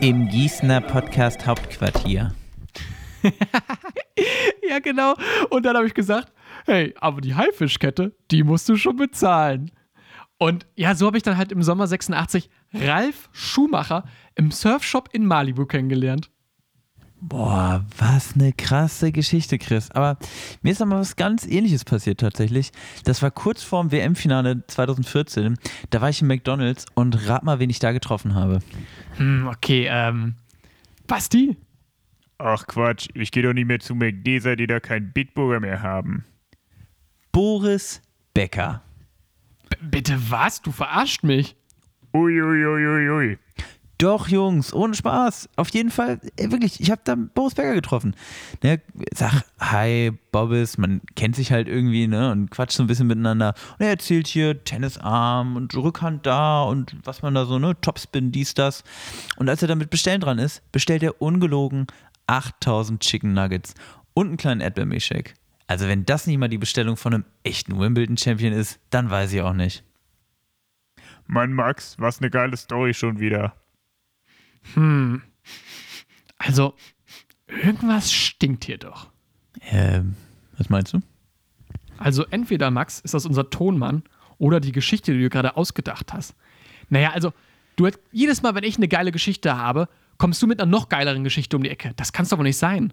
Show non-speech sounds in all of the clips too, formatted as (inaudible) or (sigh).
Im Gießener Podcast Hauptquartier. (laughs) ja, genau. Und dann habe ich gesagt, hey, aber die Haifischkette, die musst du schon bezahlen. Und ja, so habe ich dann halt im Sommer 86 Ralf Schumacher im Surfshop in Malibu kennengelernt. Boah, was eine krasse Geschichte, Chris. Aber mir ist aber was ganz ähnliches passiert tatsächlich. Das war kurz vorm WM-Finale 2014. Da war ich in McDonalds und rat mal, wen ich da getroffen habe. Hm, okay, ähm. Basti? Ach Quatsch, ich gehe doch nicht mehr zu McD, seit die da keinen Bitburger mehr haben. Boris Becker. B bitte was? Du verarscht mich. Uiuiuiui. Ui, ui, ui. Doch, Jungs, ohne Spaß. Auf jeden Fall, ey, wirklich, ich habe da Boris Becker getroffen. Ne, sag, hi, Bobbis, man kennt sich halt irgendwie, ne, und quatscht so ein bisschen miteinander. Und er erzählt hier Tennisarm und Rückhand da und was man da so, ne, Topspin, dies, das. Und als er damit bestellen dran ist, bestellt er ungelogen 8000 Chicken Nuggets und einen kleinen Erdbeermilchshake. Also wenn das nicht mal die Bestellung von einem echten Wimbledon-Champion ist, dann weiß ich auch nicht. Mann, Max, was eine geile Story schon wieder. Hm. Also, irgendwas stinkt hier doch. Ähm, was meinst du? Also, entweder, Max, ist das unser Tonmann oder die Geschichte, die du gerade ausgedacht hast. Naja, also, du jedes Mal, wenn ich eine geile Geschichte habe, kommst du mit einer noch geileren Geschichte um die Ecke. Das kann's doch wohl nicht sein.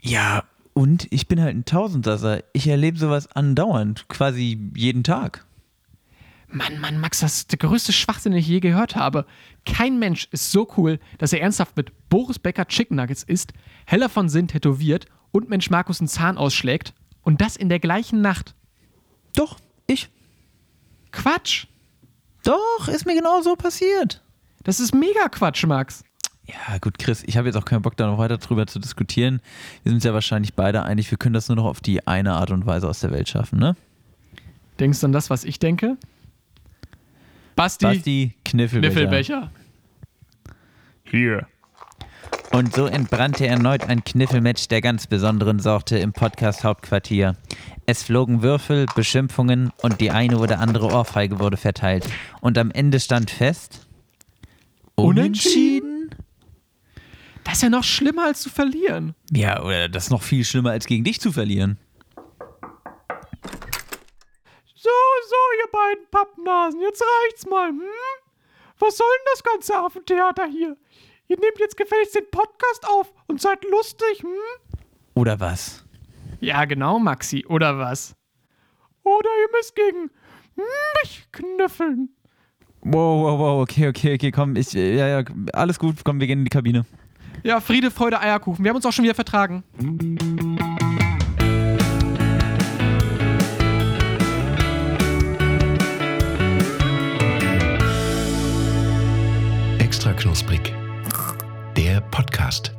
Ja, und ich bin halt ein Tausendsasser. Ich erlebe sowas andauernd, quasi jeden Tag. Mann, Mann, Max, das ist der größte Schwachsinn, den ich je gehört habe. Kein Mensch ist so cool, dass er ernsthaft mit Boris Becker Chicken Nuggets isst, heller von Sinn tätowiert und Mensch Markus einen Zahn ausschlägt. Und das in der gleichen Nacht. Doch, ich. Quatsch. Doch, ist mir genau so passiert. Das ist mega Quatsch, Max. Ja, gut, Chris, ich habe jetzt auch keinen Bock, da noch weiter drüber zu diskutieren. Wir sind uns ja wahrscheinlich beide einig, wir können das nur noch auf die eine Art und Weise aus der Welt schaffen, ne? Denkst du an das, was ich denke? Basti, Basti Kniffelbecher. Kniffelbecher. Hier. Und so entbrannte erneut ein Kniffelmatch der ganz besonderen Sorte im Podcast Hauptquartier. Es flogen Würfel, Beschimpfungen und die eine oder andere Ohrfeige wurde verteilt. Und am Ende stand fest. Unentschieden? Das ist ja noch schlimmer als zu verlieren. Ja, oder das ist noch viel schlimmer als gegen dich zu verlieren. So, so, ihr beiden Pappnasen, jetzt reicht's mal, hm? Was soll denn das ganze Affentheater hier? Ihr nehmt jetzt gefälligst den Podcast auf und seid lustig, hm? Oder was? Ja, genau, Maxi, oder was? Oder ihr müsst gegen mich knüffeln. Wow, wow, wow, okay, okay, okay, komm, ich, ja, ja, alles gut, komm, wir gehen in die Kabine. Ja, Friede, Freude, Eierkuchen. Wir haben uns auch schon wieder vertragen. Knusprig. Der Podcast.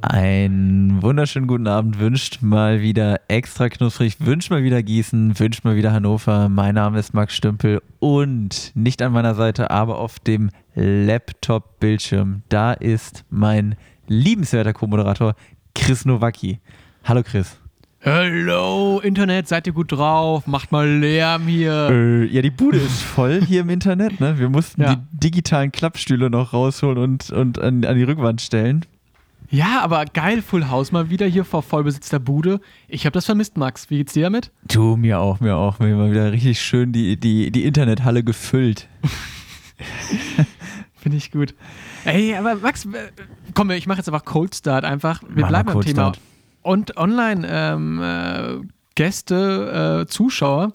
Einen wunderschönen guten Abend wünscht mal wieder extra knusprig, wünscht mal wieder Gießen, wünscht mal wieder Hannover. Mein Name ist Max Stümpel und nicht an meiner Seite, aber auf dem Laptop-Bildschirm, da ist mein liebenswerter Co-Moderator Chris Nowacki. Hallo Chris. Hallo, Internet, seid ihr gut drauf? Macht mal Lärm hier. Äh, ja, die Bude ist (laughs) voll hier im Internet. Ne? Wir mussten Ja. die digitalen Klappstühle noch rausholen und, und an, an die Rückwand stellen. Ja, aber geil, Full House mal wieder hier vor vollbesetzter Bude. Ich habe das vermisst, Max. Wie geht's dir damit? Du, mir auch, mir auch. Mir mal wieder richtig schön die, die, die Internethalle gefüllt. (laughs) Finde ich gut. Ey, aber Max, äh, komm, ich mache jetzt einfach Cold Start einfach. Wir Mach bleiben beim Thema. Start. Und online ähm, äh, Gäste, äh, Zuschauer,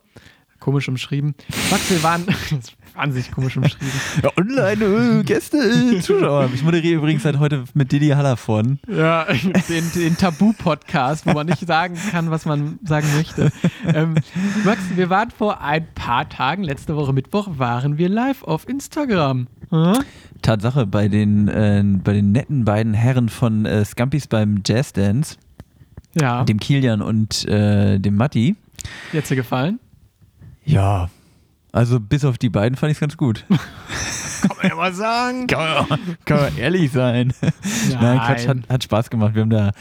komisch umschrieben. Max, wir waren, (laughs) wahnsinnig komisch umschrieben. (laughs) Ja, online, äh, Gäste, äh, Zuschauer. Ich moderiere übrigens seit heute mit Didi Hallervorden. Ja, (laughs) den, den Tabu-Podcast, wo man nicht sagen kann, was man sagen möchte. Ähm, Max, wir waren vor ein paar Tagen, letzte Woche Mittwoch, waren wir live auf Instagram. Hm? Tatsache, bei den, äh, bei den netten beiden Herren von äh, Scampis beim Jazz Dance, Ja, dem Kilian und äh, dem Matti. jetzt dir gefallen? Ja, also bis auf die beiden fand ich es ganz gut. (laughs) Kann man ja mal sagen. kann, man, kann man ehrlich sein. Nein, Quatsch, hat, hat Spaß gemacht. Wir haben da,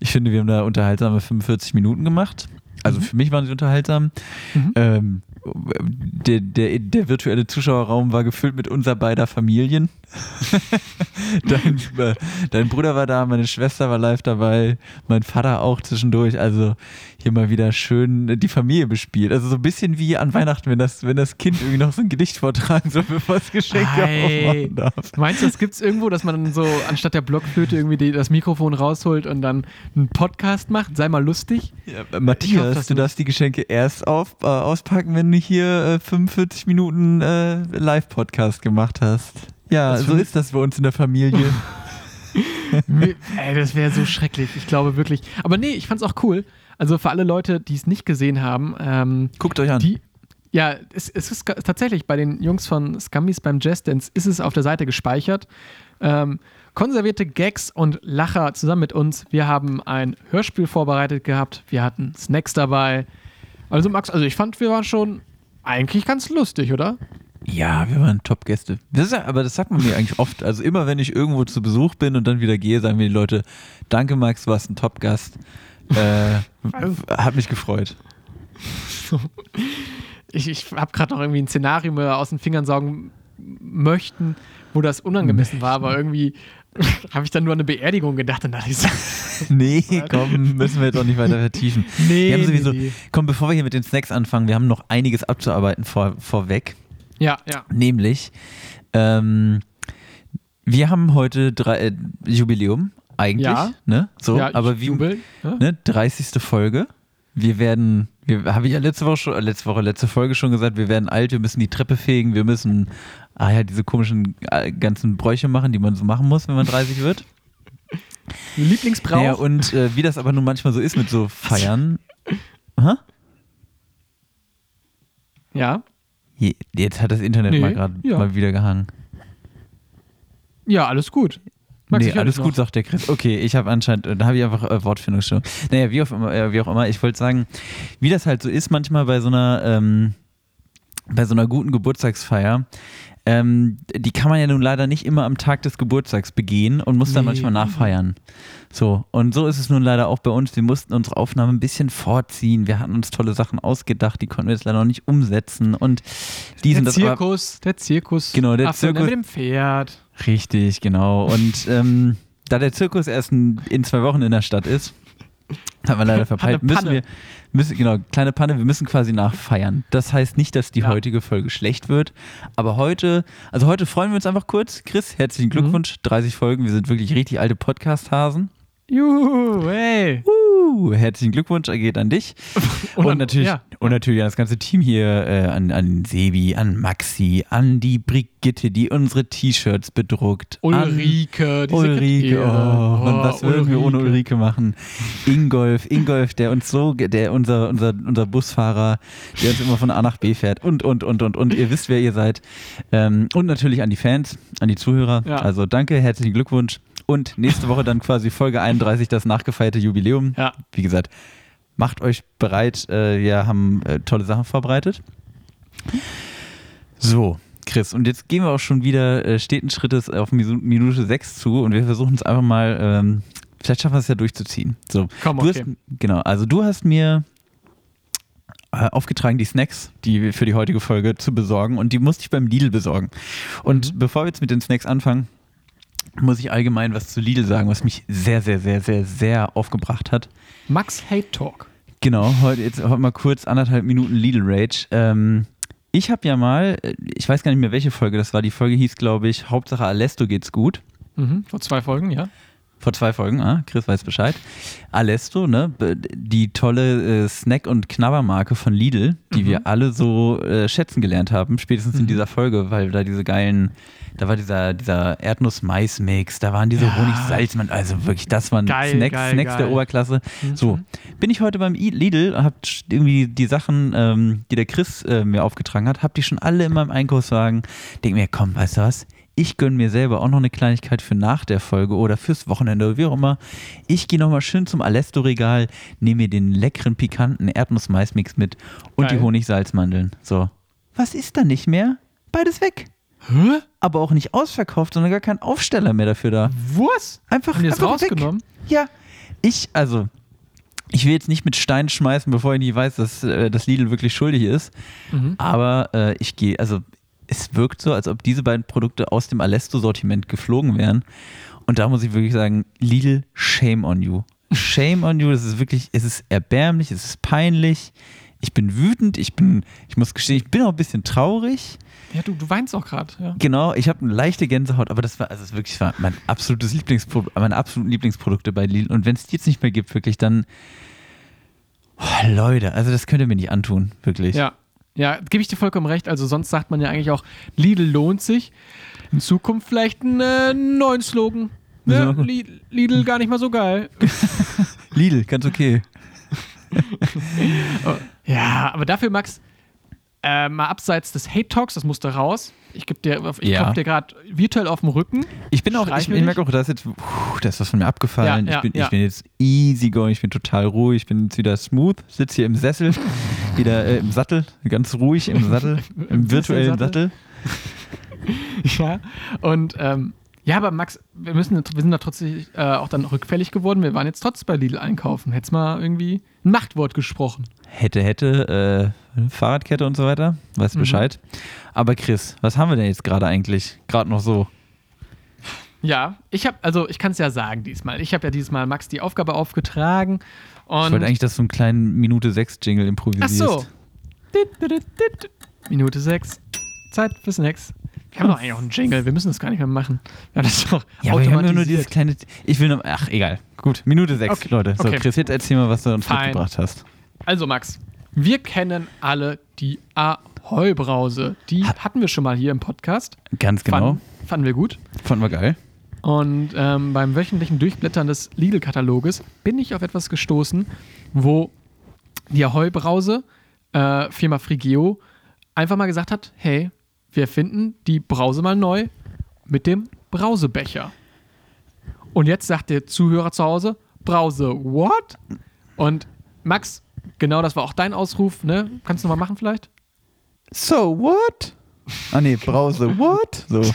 ich finde, wir haben da unterhaltsame 45 Minuten gemacht. Also für mich waren sie unterhaltsam. Mhm. Ähm, der, der, der virtuelle Zuschauerraum war gefüllt mit unser beider Familien. (laughs) dein, äh, dein Bruder war da, meine Schwester war live dabei, mein Vater auch zwischendurch. Also hier mal wieder schön die Familie bespielt. Also so ein bisschen wie an Weihnachten, wenn das, wenn das Kind irgendwie noch so ein Gedicht vortragen soll, (laughs) bevor es Geschenke Ei. aufmachen darf. Meinst du, das gibt es irgendwo, dass man dann so anstatt der Blockflöte irgendwie die, das Mikrofon rausholt und dann einen Podcast macht? Sei mal lustig. Ja, äh, hoffe, Matthias, dass du du- darfst die Geschenke erst auf, äh, auspacken, wenn du hier äh, 45 Minuten äh, Live-Podcast gemacht hast. Ja, so ist das bei uns in der Familie. (laughs) Ey, das wäre so schrecklich. Ich glaube wirklich. Aber nee, ich fand's auch cool. Also für alle Leute, die es nicht gesehen haben, ähm, Guckt euch an. die. Ja, es, es ist tatsächlich bei den Jungs von Scummies beim Jazz Dance ist es auf der Seite gespeichert. Ähm, konservierte Gags und Lacher zusammen mit uns. Wir haben ein Hörspiel vorbereitet gehabt. Wir hatten Snacks dabei. Also Max, also ich fand, wir waren schon eigentlich ganz lustig, oder? Ja, wir waren Top-Gäste. Aber das sagt man mir eigentlich oft. Also immer, wenn ich irgendwo zu Besuch bin und dann wieder gehe, sagen mir die Leute, danke Max, du warst ein Top-Gast. Äh, hat mich gefreut. Ich, ich habe gerade noch irgendwie ein Szenario mir aus den Fingern saugen möchten, wo das unangemessen war, aber irgendwie (laughs) habe ich dann nur an eine Beerdigung gedacht und dachte ich so, (laughs) Nee, (laughs) komm, müssen wir jetzt auch nicht weiter vertiefen. nee, Wir haben sowieso, nee, nee. komm, bevor wir hier mit den Snacks anfangen, wir haben noch einiges abzuarbeiten vor, vorweg. Ja, ja. Nämlich, ähm, wir haben heute drei, äh, Jubiläum, eigentlich. Ja. Ne? So, ja, aber wie, Jubel, ne? ne, 30. Folge. Wir werden, wir, habe ich ja letzte Woche schon, äh, letzte Woche, letzte Folge schon gesagt, wir werden alt, wir müssen die Treppe fegen, wir müssen, ah ja, diese komischen äh, ganzen Bräuche machen, die man so machen muss, wenn man 30 wird. (laughs) Lieblingsbrauch. Naja, und äh, wie das aber nun manchmal so ist mit so Feiern. (laughs) Hä? ja. Je- Jetzt hat das Internet Nee, mal gerade ja. mal wieder gehangen. ja, alles gut. Max, nee, alles gut, sagt der Chris. Okay, ich habe anscheinend, äh, da habe ich einfach äh, Wortfindungsstörung. Naja, wie auch immer, äh, wie auch immer, ich wollte sagen, wie das halt so ist manchmal bei so einer, ähm, bei so einer guten Geburtstagsfeier, ähm, die kann man ja nun leider nicht immer am Tag des Geburtstags begehen und muss dann Nee. manchmal nachfeiern. So, und so ist es nun leider auch bei uns. Wir mussten unsere Aufnahme ein bisschen vorziehen. Wir hatten uns tolle Sachen ausgedacht, die konnten wir jetzt leider noch nicht umsetzen. Und dies Der Zirkus, der Zirkus. Genau, der Ach Zirkus- Mit dem Pferd. Richtig, genau. Und ähm, da der Zirkus erst in, in zwei Wochen in der Stadt ist, haben wir leider verpeilt, müssen wir, müssen, genau, kleine Panne, wir müssen quasi nachfeiern. Das heißt nicht, dass die Ja. heutige Folge schlecht wird, aber heute, also heute freuen wir uns einfach kurz. Chris, herzlichen Glückwunsch, 30 Folgen, wir sind wirklich richtig alte Podcast-Hasen. Juhu, hey. Uh, herzlichen Glückwunsch geht an dich. (laughs) Und Und, natürlich, ja. und natürlich an das ganze Team hier, äh, an, an Sebi, an Maxi, an die Brigitte, die unsere T-Shirts bedruckt. Ulrike, die Ulrike, oh, Mann, was würden wir ohne Ulrike. Ulrike machen? Ingolf, Ingolf, der uns so, der unser, unser, unser Busfahrer, der uns immer von A nach B fährt und, und, und, und, und. Ihr wisst, wer ihr seid. Ähm, und natürlich an die Fans, an die Zuhörer. Ja. Also danke, herzlichen Glückwunsch. Und nächste Woche dann quasi Folge 31, das nachgefeierte Jubiläum. Ja. Wie gesagt, macht euch bereit. Äh, wir haben äh, tolle Sachen vorbereitet. So, Chris, und jetzt gehen wir auch schon wieder äh, steten Schrittes auf Minute 6 zu und wir versuchen es einfach mal, ähm, vielleicht schaffen wir es ja durchzuziehen. So, Komm, okay. hast, genau, also du hast mir aufgetragen, die Snacks, die für die heutige Folge zu besorgen und die musste ich beim Lidl besorgen. Und Mhm. bevor wir jetzt mit den Snacks anfangen, muss ich allgemein was zu Lidl sagen, was mich sehr, sehr, sehr, sehr, sehr aufgebracht hat. Max Hate Talk. Genau, heute jetzt heute mal kurz anderthalb Minuten Lidl Rage. Ähm, ich habe ja mal, äh, ich weiß gar nicht mehr, welche Folge das war. Die Folge hieß, glaube ich, Hauptsache Alesto geht's gut. Mhm, vor zwei Folgen, ja. Vor zwei Folgen, ah, Chris weiß Bescheid. Alesto, ne, die tolle äh, Snack- und Knabbermarke von Lidl, die Mhm. wir alle so äh, schätzen gelernt haben, spätestens in Mhm. dieser Folge, weil da diese geilen, da war dieser, dieser Erdnuss-Mais-Mix, da waren diese Ja. Honig-Salzmann, also wirklich, das waren Geil, Snacks, geil, Snacks der geil. Oberklasse. Mhm. So, bin ich heute beim Lidl, hab irgendwie die Sachen, ähm, die der Chris äh, mir aufgetragen hat, hab die schon alle in meinem Einkaufswagen. Denk mir, komm, weißt du was? Ich gönne mir selber auch noch eine Kleinigkeit für nach der Folge oder fürs Wochenende oder wie auch immer. Ich gehe nochmal schön zum Alesto-Regal, nehme mir den leckeren, pikanten Erdnuss-Mais-Mix mit und Geil. die Honig-Salzmandeln. So. Was ist da nicht mehr? Beides weg. Hä? Aber auch nicht ausverkauft, sondern gar kein Aufsteller mehr dafür da. Was? Einfach, Haben die das einfach weg. rausgenommen? Ja, ich, also, ich will jetzt nicht mit Steinen schmeißen, bevor ich nicht weiß, dass äh, das Lidl wirklich schuldig ist. Mhm. Aber äh, ich gehe, also es wirkt so, als ob diese beiden Produkte aus dem Alesto-Sortiment geflogen wären. Und da muss ich wirklich sagen, Lidl, shame on you. Shame on you, das ist wirklich, es ist erbärmlich, es ist peinlich. Ich bin wütend, ich bin, ich muss gestehen, ich bin auch ein bisschen traurig. Ja, du, du weinst auch gerade. Ja. Genau, ich habe eine leichte Gänsehaut, aber das war, also es wirklich war mein absolutes Lieblingspro meine absoluten Lieblingsprodukte bei Lidl. Und wenn es die jetzt nicht mehr gibt, wirklich, dann, oh, Leute, also das könnt ihr mir nicht antun, wirklich. Ja, ja, gebe ich dir vollkommen recht. Also sonst sagt man ja eigentlich auch, Lidl lohnt sich. In Zukunft vielleicht einen äh, neuen Slogan. Ne? Lidl gar nicht mal so geil. (laughs) Lidl, ganz okay. (laughs) Ja, aber dafür, Max, äh, mal abseits des Hate Talks, das musste raus. Ich gebe dir, ich Ja. dir gerade virtuell auf den Rücken. Ich bin auch, ich, ich merke auch, da ist jetzt, puh, da ist was von mir abgefallen. Ja, ja, ich, bin, ich bin jetzt easy going, ich bin total ruhig, ich bin jetzt wieder smooth, sitze hier im Sessel, (laughs) wieder äh, im Sattel, ganz ruhig im Sattel, im virtuellen. Sattel. (laughs) Ja. Und ähm, ja, aber Max, wir müssen, wir sind da trotzdem äh, auch dann rückfällig geworden. Wir waren jetzt trotzdem bei Lidl einkaufen. Hättest mal irgendwie ein Machtwort gesprochen. Hätte, hätte, äh, Fahrradkette und so weiter, weißt Mhm. Bescheid. Aber Chris, was haben wir denn jetzt gerade eigentlich? Gerade noch so. Ja, ich habe, also ich kann es ja sagen diesmal. Ich habe ja dieses Mal Max die Aufgabe aufgetragen. Und Ich wollte eigentlich, dass du einen kleinen Minute 6 Jingle Ach improvisierst. so. Dit, dit. Minute 6. Zeit für Snacks. Wir haben doch eigentlich auch einen Jingle. Wir müssen das gar nicht mehr machen. Ja, das ist doch Ja, aber wir haben nur, nur dieses kleine. Ich will noch. Ach, egal. Gut, Minute 6, Okay, Leute. So, okay. Chris, jetzt erzähl mal, was du uns Fein. mitgebracht hast. Also Max, wir kennen alle die Ahoi-Brause. Die hatten wir schon mal hier im Podcast. Ganz genau. Fanden, fanden wir gut. Fanden wir geil. Und ähm, beim wöchentlichen Durchblättern des Lidl-Kataloges bin ich auf etwas gestoßen, wo die Ahoi-Brause, äh, Firma Frigeo, einfach mal gesagt hat, hey, wir finden die Brause mal neu mit dem Brausebecher. Und jetzt sagt der Zuhörer zu Hause, Brause, what? Und Max, genau das war auch dein Ausruf, ne? Kannst du noch mal machen vielleicht? So, what? Ah, nee, Brause, what? So. (laughs)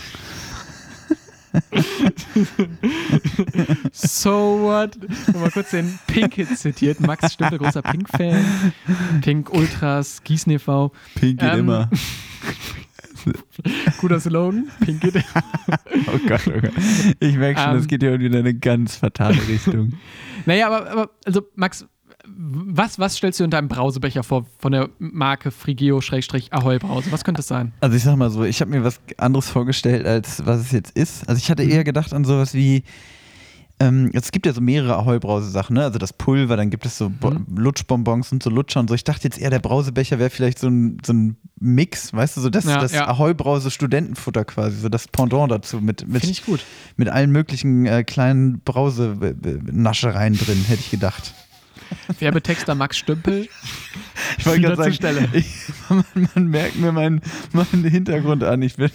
So what? Mal kurz den Pink-Hit zitiert. Max Stümpel, großer Pink-Fan. Pink Ultras, Gießen e.V. Pink geht Ähm, immer. (laughs) Guter Slogan. Pink geht. (laughs) Oh Gott, oh Gott. Ich merke schon, Ähm, das geht ja wieder in eine ganz fatale Richtung. Naja, aber, aber also Max, was, was stellst du in deinem Brausebecher vor von der Marke Frigeo-Ahoi Brause? Was könnte es sein? Also ich sag mal so, ich habe mir was anderes vorgestellt, als was es jetzt ist. Also ich hatte eher gedacht an sowas wie, ähm, es gibt ja so mehrere Ahoi-Brause-Sachen, ne? Also das Pulver, dann gibt es so Bo Mhm. Lutschbonbons und so Lutscher und so. Ich dachte jetzt eher, der Brausebecher wäre vielleicht so ein, so ein Mix, weißt du, so das, Ja, das ja. Ahoi-Brause-Studentenfutter quasi, so das Pendant dazu mit, mit, Finde ich gut. mit allen möglichen äh, kleinen Brause-Naschereien drin, hätte ich gedacht. Werbetexter Max Stümpel. Ich wollte gerade sagen, Stelle. (laughs) ich, man, man merkt mir meinen, meinen Hintergrund an. Ich bin.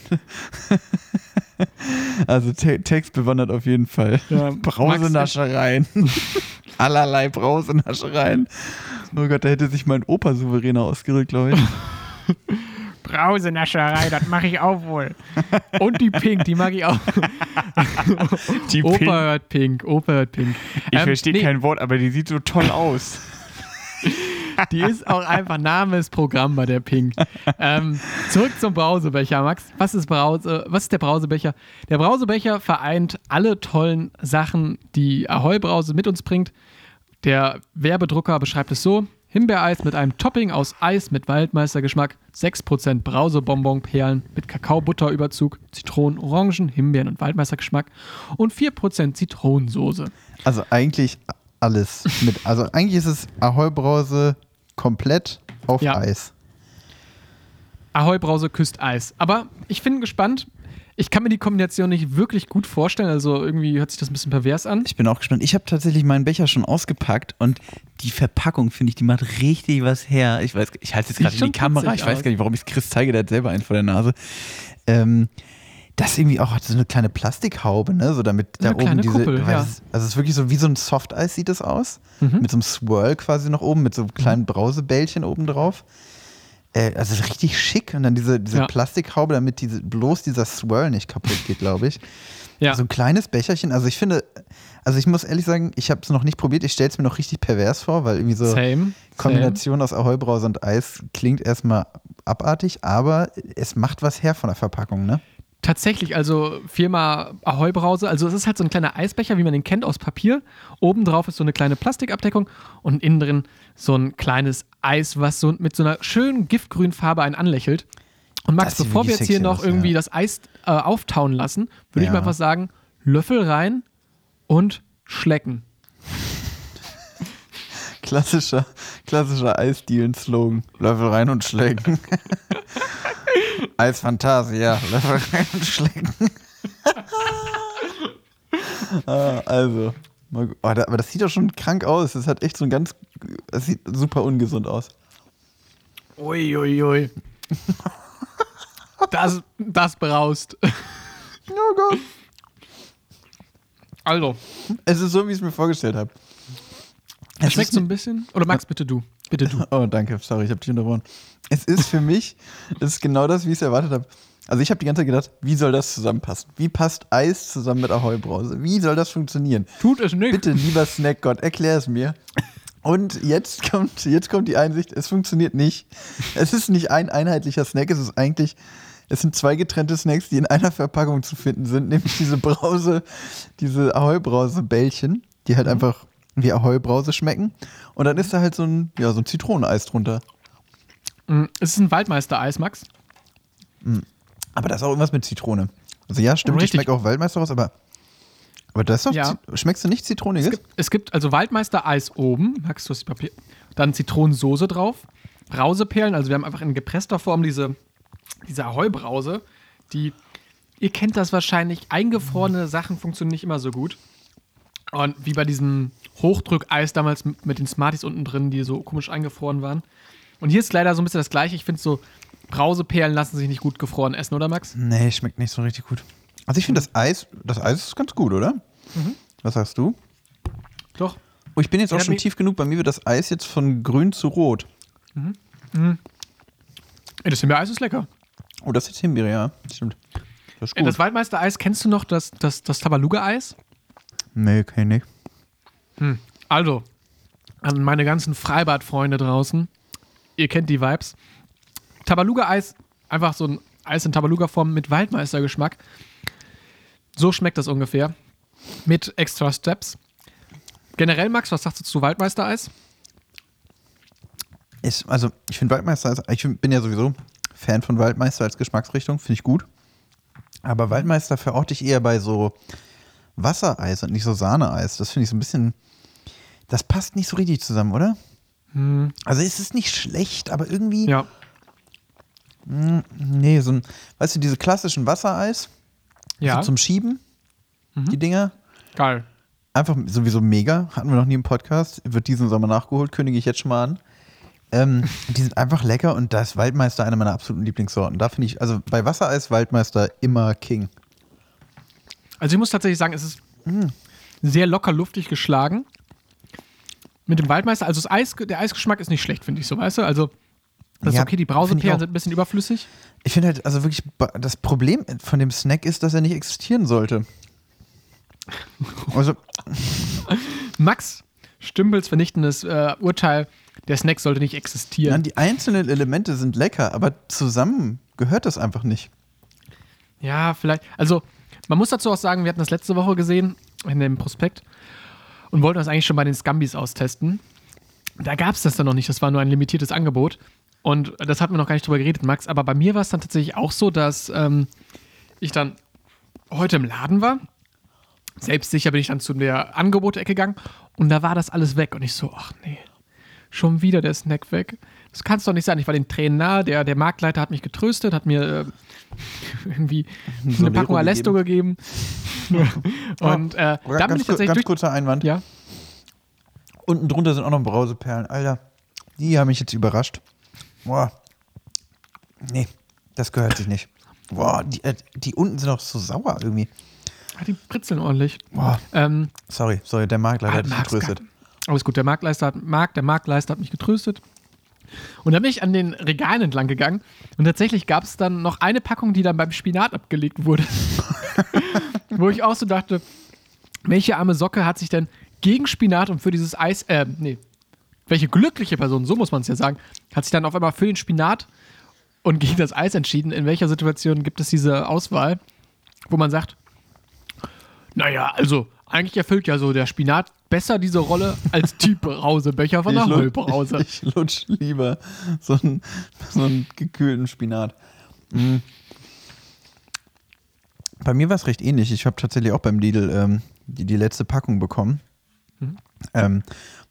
(laughs) also te Text bewandert auf jeden Fall. Ja, Brausenaschereien. Allerlei Brausenaschereien. (laughs) Oh Gott, da hätte sich mein Opa souveräner ausgerückt, glaube ich. Brausenascherei, das mache ich auch wohl. Und die Pink, die mag ich auch. (laughs) Die Opa Pink. hört Pink, Opa hört Pink. Ich Ähm, verstehe nee, kein Wort, aber die sieht so toll aus. (laughs) Die ist auch einfach Name ist Programm bei der Pink. ähm, zurück zum Brausebecher, Max. Was ist, Brause, was ist der Brausebecher? Der Brausebecher vereint alle tollen Sachen, die Ahoi Brause mit uns bringt. Der Werbedrucker beschreibt es so: Himbeereis mit einem Topping aus Eis mit Waldmeistergeschmack, 6% Brausebonbonperlen mit Kakaobutterüberzug, Zitronen, Orangen, Himbeeren und Waldmeistergeschmack und 4% Zitronensoße. Also eigentlich alles mit. Also eigentlich ist es Ahoi-Brause komplett auf Ja. Eis. Ahoi Brause küsst Eis. Aber ich bin gespannt. Ich kann mir die Kombination nicht wirklich gut vorstellen. Also irgendwie hört sich das ein bisschen pervers an. Ich bin auch gespannt. Ich habe tatsächlich meinen Becher schon ausgepackt und die Verpackung, finde ich, die macht richtig was her. Ich weiß, ich halte jetzt gerade in die Kamera. Ich putzig weiß aus. gar nicht, warum ich es Chris zeige. Der hat selber einen vor der Nase. Ähm, das ist irgendwie auch hat so eine kleine Plastikhaube, ne? So damit da Eine oben kleine diese. Kuppel, weiß ja. Also es ist wirklich so wie so ein Softeis sieht es aus. Mhm. Mit so einem Swirl quasi noch oben, mit so kleinen Brausebällchen oben drauf. Äh, also es ist richtig schick und dann diese, diese Ja. Plastikhaube, damit diese, bloß dieser Swirl nicht kaputt geht, glaube ich. (laughs) Ja. So ein kleines Becherchen. Also ich finde, also ich muss ehrlich sagen, ich habe es noch nicht probiert. Ich stelle es mir noch richtig pervers vor, weil irgendwie so Same. Same. Kombination aus Ahoi-Brause und Eis klingt erstmal abartig, aber es macht was her von der Verpackung, ne? Tatsächlich, also Firma Ahoi Brause. Also es ist halt so ein kleiner Eisbecher, wie man den kennt, aus Papier. Oben drauf ist so eine kleine Plastikabdeckung und innen drin so ein kleines Eis, was so mit so einer schönen giftgrünen Farbe einen anlächelt. Und Max, Das bevor wir jetzt hier noch aus, irgendwie ja. das Eis äh, auftauen lassen, würde ich Ja. mal einfach sagen, Löffel rein und schlecken. Klassischer, klassischer Eisdielen-Slogan. Löffel rein und schlecken. (laughs) Eis Fantasia. Löffel rein und schlecken. (laughs) ah, also. Aber das sieht doch schon krank aus. Das hat echt so ein ganz. Das sieht super ungesund aus. Uiuiui. Ui, ui. das, das braust. Oh Gott. Also, Es ist so, wie ich es mir vorgestellt habe. es schmeckt so ein bisschen. Oder Max, bitte du. Bitte du. (laughs) Oh, danke. Sorry, ich habe dich unterbrochen. Es ist für mich, es ist genau das, wie ich es erwartet habe. Also ich habe die ganze Zeit gedacht, wie soll das zusammenpassen? Wie passt Eis zusammen mit Ahoi-Brause? Wie soll das funktionieren? Tut es nicht. Bitte, lieber Snackgott, erklär es mir. Und jetzt kommt, jetzt kommt die Einsicht, es funktioniert nicht. Es ist nicht ein einheitlicher Snack, es ist eigentlich, es sind zwei getrennte Snacks, die in einer Verpackung zu finden sind, (laughs) nämlich diese Brause, diese Ahoi-Brause-Bällchen, die halt einfach wie Ahoi-Brause schmecken. Und dann ist da halt so ein, ja, so ein Zitroneneis drunter. Mm, Es ist ein Waldmeister-Eis, Max. Aber da ist auch irgendwas mit Zitrone. Also ja, stimmt, ich schmecke auch Waldmeister raus, aber, aber das ist doch, Ja. Schmeckst du nicht Zitroniges? Es gibt, es gibt also Waldmeister-Eis oben. Max, du die Papier. Dann Zitronensoße drauf. Brauseperlen. Also wir haben einfach in gepresster Form diese, diese Ahoi-Brause. Die, ihr kennt das wahrscheinlich, eingefrorene Sachen funktionieren nicht immer so gut. Und wie bei diesem Hochdrückeis damals mit mit den Smarties unten drin, die so komisch eingefroren waren. Und hier ist leider so ein bisschen das Gleiche. Ich finde so, Brauseperlen lassen sich nicht gut gefroren essen, oder Max? Nee, schmeckt nicht so richtig gut. Also ich finde das Eis, das Eis ist ganz gut, oder? Mhm. Was sagst du? Doch. Oh, ich bin jetzt auch Ja, schon tief genug. Bei mir wird das Eis jetzt von grün zu rot. Ey, das Himbeereis ist lecker. Oh, das ist jetzt Himbeere, ja. Stimmt. Das Ey. Das Waldmeister-Eis, kennst du noch das, das, das Tabaluga-Eis? nee, kenn ich nicht. Also, an meine ganzen Freibad-Freunde draußen, ihr kennt die Vibes. Tabaluga-Eis, einfach so ein Eis in Tabaluga-Form mit Waldmeister-Geschmack. So schmeckt das ungefähr. Mit extra Steps. Generell, Max, was sagst du zu Waldmeister-Eis? Ist, also, ich finde Waldmeister, ist- ich bin ja sowieso Fan von Waldmeister als Geschmacksrichtung, finde ich gut. Aber Waldmeister verorte ich eher bei so Wassereis und nicht so Sahneeis. Das finde ich so ein bisschen, das passt nicht so richtig zusammen, oder? Also es ist nicht schlecht, aber irgendwie, Ja. Nee, so ein, weißt du, diese klassischen Wassereis, Ja. so zum Schieben, die Dinger, Geil. einfach sowieso mega, hatten wir noch nie im Podcast, wird diesen Sommer nachgeholt, kündige ich jetzt schon mal an. Ähm, (laughs) die sind einfach lecker und da ist Waldmeister eine meiner absoluten Lieblingssorten. Da finde ich, also bei Wassereis Waldmeister immer King. Also ich muss tatsächlich sagen, es ist sehr locker luftig geschlagen. Mit dem Waldmeister, also das Eis, der Eisgeschmack ist nicht schlecht, finde ich so, weißt du? Also, das Ja, ist okay, die auch. sind ein bisschen überflüssig. Ich finde halt, also wirklich, das Problem von dem Snack ist, dass er nicht existieren sollte. Also, (laughs) Max Stümpels vernichtendes äh, Urteil, der Snack sollte nicht ja, existieren. die einzelnen Elemente sind lecker, aber zusammen gehört das einfach nicht. Ja, vielleicht. Also, man muss dazu auch sagen, wir hatten das letzte Woche gesehen in dem Prospekt und wollten das eigentlich schon bei den Scumbies austesten. Da gab es das dann noch nicht, das war nur ein limitiertes Angebot. Und das hatten wir noch gar nicht drüber geredet, Max. Aber bei mir war es dann tatsächlich auch so, dass ähm, ich dann heute im Laden war. Selbstsicher bin ich dann zu der Angebote-Ecke gegangen und da war das alles weg. Und ich so, ach nee, schon wieder der Snack weg. Das kann es doch nicht sein. Ich war den Tränen nahe. Der, der Marktleiter hat mich getröstet, hat mir äh, (laughs) irgendwie eine Solero Packung Alesto gegeben. (laughs) und äh, dann bin ich tatsächlich ganz kurzer Einwand. Ja, Unten drunter sind auch noch Brauseperlen. Alter, die haben mich jetzt überrascht. Boah. Nee, das gehört sich nicht. Boah, die, äh, die unten sind auch so sauer irgendwie. Ah, die pritzeln ordentlich. Boah, Ähm, sorry, sorry, der Makler hat dich Markt's getröstet. gehabt. Alles gut, der Marktleister hat, Markt, der Marktleister hat mich getröstet. Und dann bin ich an den Regalen entlang gegangen und tatsächlich gab es dann noch eine Packung, die dann beim Spinat abgelegt wurde. (laughs) Wo ich auch so dachte, welche arme Socke hat sich denn gegen Spinat und für dieses Eis, äh, nee, welche glückliche Person, so muss man es ja sagen, hat sich dann auf einmal für den Spinat und gegen das Eis entschieden. In welcher Situation gibt es diese Auswahl, wo man sagt, naja, also eigentlich erfüllt ja so der Spinat besser diese Rolle als die Brausebecher (laughs) von der lu- Heubrause. Ich, (laughs) ich lutsch lieber so einen, so einen gekühlten Spinat. Mm. Bei mir war es recht ähnlich. Ich habe tatsächlich auch beim Lidl ähm, die, die letzte Packung bekommen. Ähm,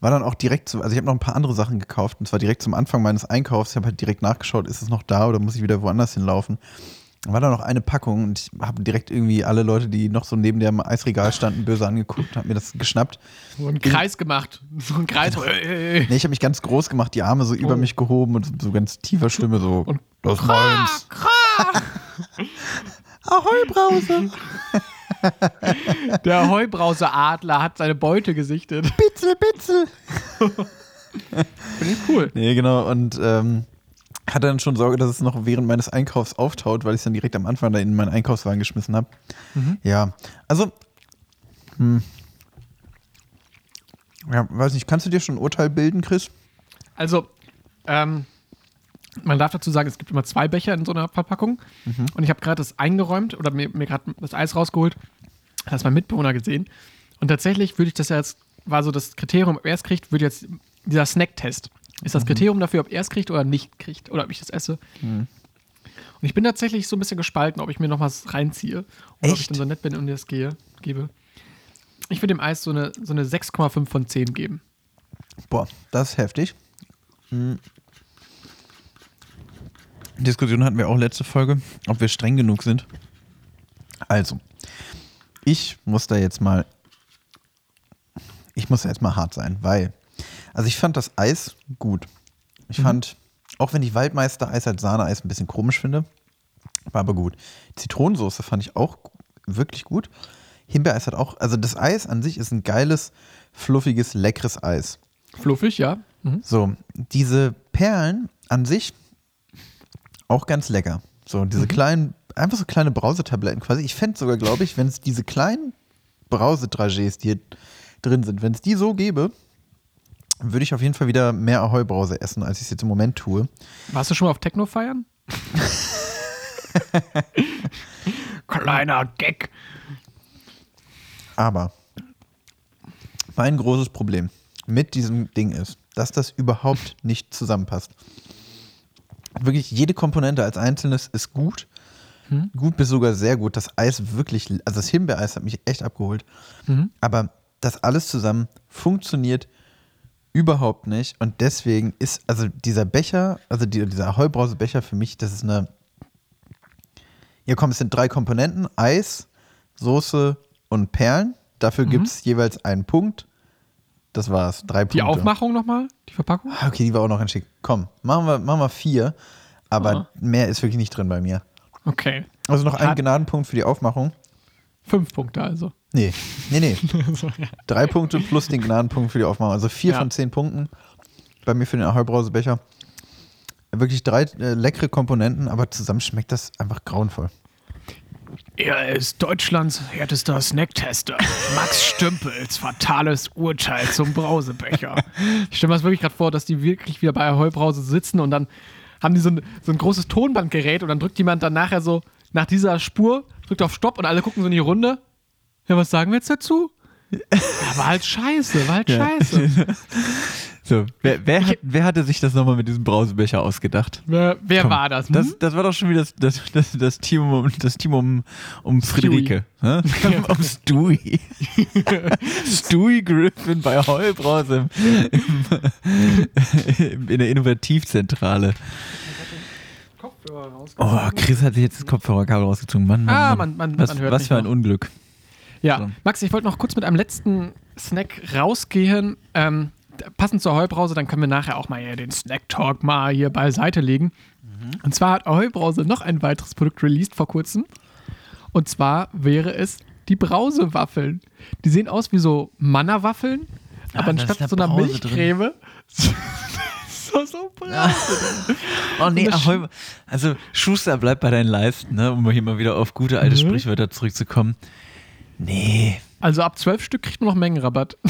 war dann auch direkt zu, also ich habe noch ein paar andere Sachen gekauft und zwar direkt zum Anfang meines Einkaufs. Ich habe halt direkt nachgeschaut, ist es noch da oder muss ich wieder woanders hinlaufen? War da noch eine Packung und ich habe direkt irgendwie alle Leute, die noch so neben dem Eisregal standen, böse angeguckt, habe mir das geschnappt. So einen Kreis gemacht. So ein Kreis. Äh, Nee, ich habe mich ganz groß gemacht, die Arme so über Oh. mich gehoben und so ganz tiefer Stimme so. Und- das ist meins. Ahoi, Brause. (laughs) (laughs) Der Heubrauseadler hat seine Beute gesichtet. Bitzel, bitzel. Finde ich cool. Nee, genau. Und ähm, hatte dann schon Sorge, dass es noch während meines Einkaufs auftaut, weil ich es dann direkt am Anfang da in meinen Einkaufswagen geschmissen habe. Ja, also. Hm. Ja, weiß nicht, kannst du dir schon ein Urteil bilden, Chris? Also, ähm, man darf dazu sagen, es gibt immer zwei Becher in so einer Verpackung. Und ich habe gerade das eingeräumt oder mir, mir gerade das Eis rausgeholt. Das hat mein Mitbewohner gesehen. Und tatsächlich würde ich das ja jetzt, war so das Kriterium, ob er es kriegt, würde jetzt dieser Snack-Test. Ist das Kriterium dafür, ob er es kriegt oder nicht kriegt oder ob ich das esse? Und ich bin tatsächlich so ein bisschen gespalten, ob ich mir noch was reinziehe oder ob ich Echt? dann so nett bin und dir das gehe, gebe. Ich würde dem Eis so eine, so eine 6,5 von 10 geben. Boah, das ist heftig. Diskussion hatten wir auch letzte Folge, ob wir streng genug sind. Also, ich muss da jetzt mal, ich muss da jetzt mal hart sein, weil, also ich fand das Eis gut. Ich fand, auch wenn ich Waldmeister-Eis als Sahneeis ein bisschen komisch finde, war aber gut. Zitronensoße fand ich auch wirklich gut. Himbeereis hat auch, also das Eis an sich ist ein geiles, fluffiges, leckeres Eis. Fluffig, ja. Mhm. So, diese Perlen an sich auch ganz lecker. So, diese kleinen, einfach so kleine Brausetabletten quasi. Ich fände sogar, glaube ich, wenn es diese kleinen Brausedragés, die hier drin sind, wenn es die so gäbe, würde ich auf jeden Fall wieder mehr Ahoi-Brause essen, als ich es jetzt im Moment tue. Warst du schon mal auf Techno feiern? (laughs) Kleiner Gag. Aber mein großes Problem mit diesem Ding ist, dass das überhaupt nicht zusammenpasst. Wirklich jede Komponente als einzelnes ist gut. Gut bis sogar sehr gut. Das Eis wirklich, also das Himbeereis hat mich echt abgeholt. Aber das alles zusammen funktioniert überhaupt nicht. Und deswegen ist, also dieser Becher, also die, dieser Heubrausebecher für mich, das ist eine. Ja, komm, es sind drei Komponenten: Eis, Soße und Perlen. Dafür gibt es jeweils einen Punkt. Das war's. Drei Die Punkte. Aufmachung nochmal? Die Verpackung? Ah, Okay, die war auch noch ganz schick. Komm, machen wir, machen wir vier. Aber Aha. mehr ist wirklich nicht drin bei mir. Okay. Also noch ein Gnadenpunkt für die Aufmachung. Fünf Punkte also. Nee, nee, nee. (laughs) So, ja. Drei Punkte plus den Gnadenpunkt für die Aufmachung. Also vier Ja. von zehn Punkten bei mir für den Ahoi-Brausebecher. Wirklich drei äh, leckere Komponenten, aber zusammen schmeckt das einfach grauenvoll. Er ist Deutschlands härtester Snacktester. Max Stümpels fatales Urteil zum Brausebecher. (laughs) Ich stelle mir das wirklich gerade vor, dass die wirklich wieder bei der Heubrause sitzen und dann haben die so ein, so ein großes Tonbandgerät und dann drückt jemand dann nachher so nach dieser Spur, drückt auf Stopp und alle gucken so in die Runde. Ja, was sagen wir jetzt dazu? Ja, war halt scheiße, war halt scheiße. (laughs) So, wer, wer, hat, wer hatte sich das nochmal mit diesem Brausebecher ausgedacht? Wer, wer Komm, war das? Hm? Das, das war doch schon wieder das, das, das, das Team, um, das Team um, um Friederike. Ne? (laughs) um Stewie. (laughs) Stewie Griffin bei Heubrause im, in der Innovativzentrale. Oh, Chris hat sich jetzt das Kopfhörerkabel rausgezogen. Mann, Mann, Ah, Mann. man- man- was, man hört was für ein noch. Unglück. Ja, So. Max, ich wollte noch kurz mit einem letzten Snack rausgehen. Ähm, passend zur Heubrause, dann können wir nachher auch mal hier den Snack-Talk mal hier beiseite legen. Und zwar hat Heubrause noch ein weiteres Produkt released vor kurzem. Und zwar wäre es die Brausewaffeln. Die sehen aus wie so Manna-Waffeln, aber da ist anstatt so einer Brause Milchcreme. (laughs) so, so Brause. (laughs) Oh nee, Ahoi, also Schuster bleibt bei deinen Leisten, ne? um hier mal wieder auf gute alte Mhm. Sprichwörter zurückzukommen. Nee, Also ab zwölf Stück kriegt man noch Mengenrabatt. (laughs)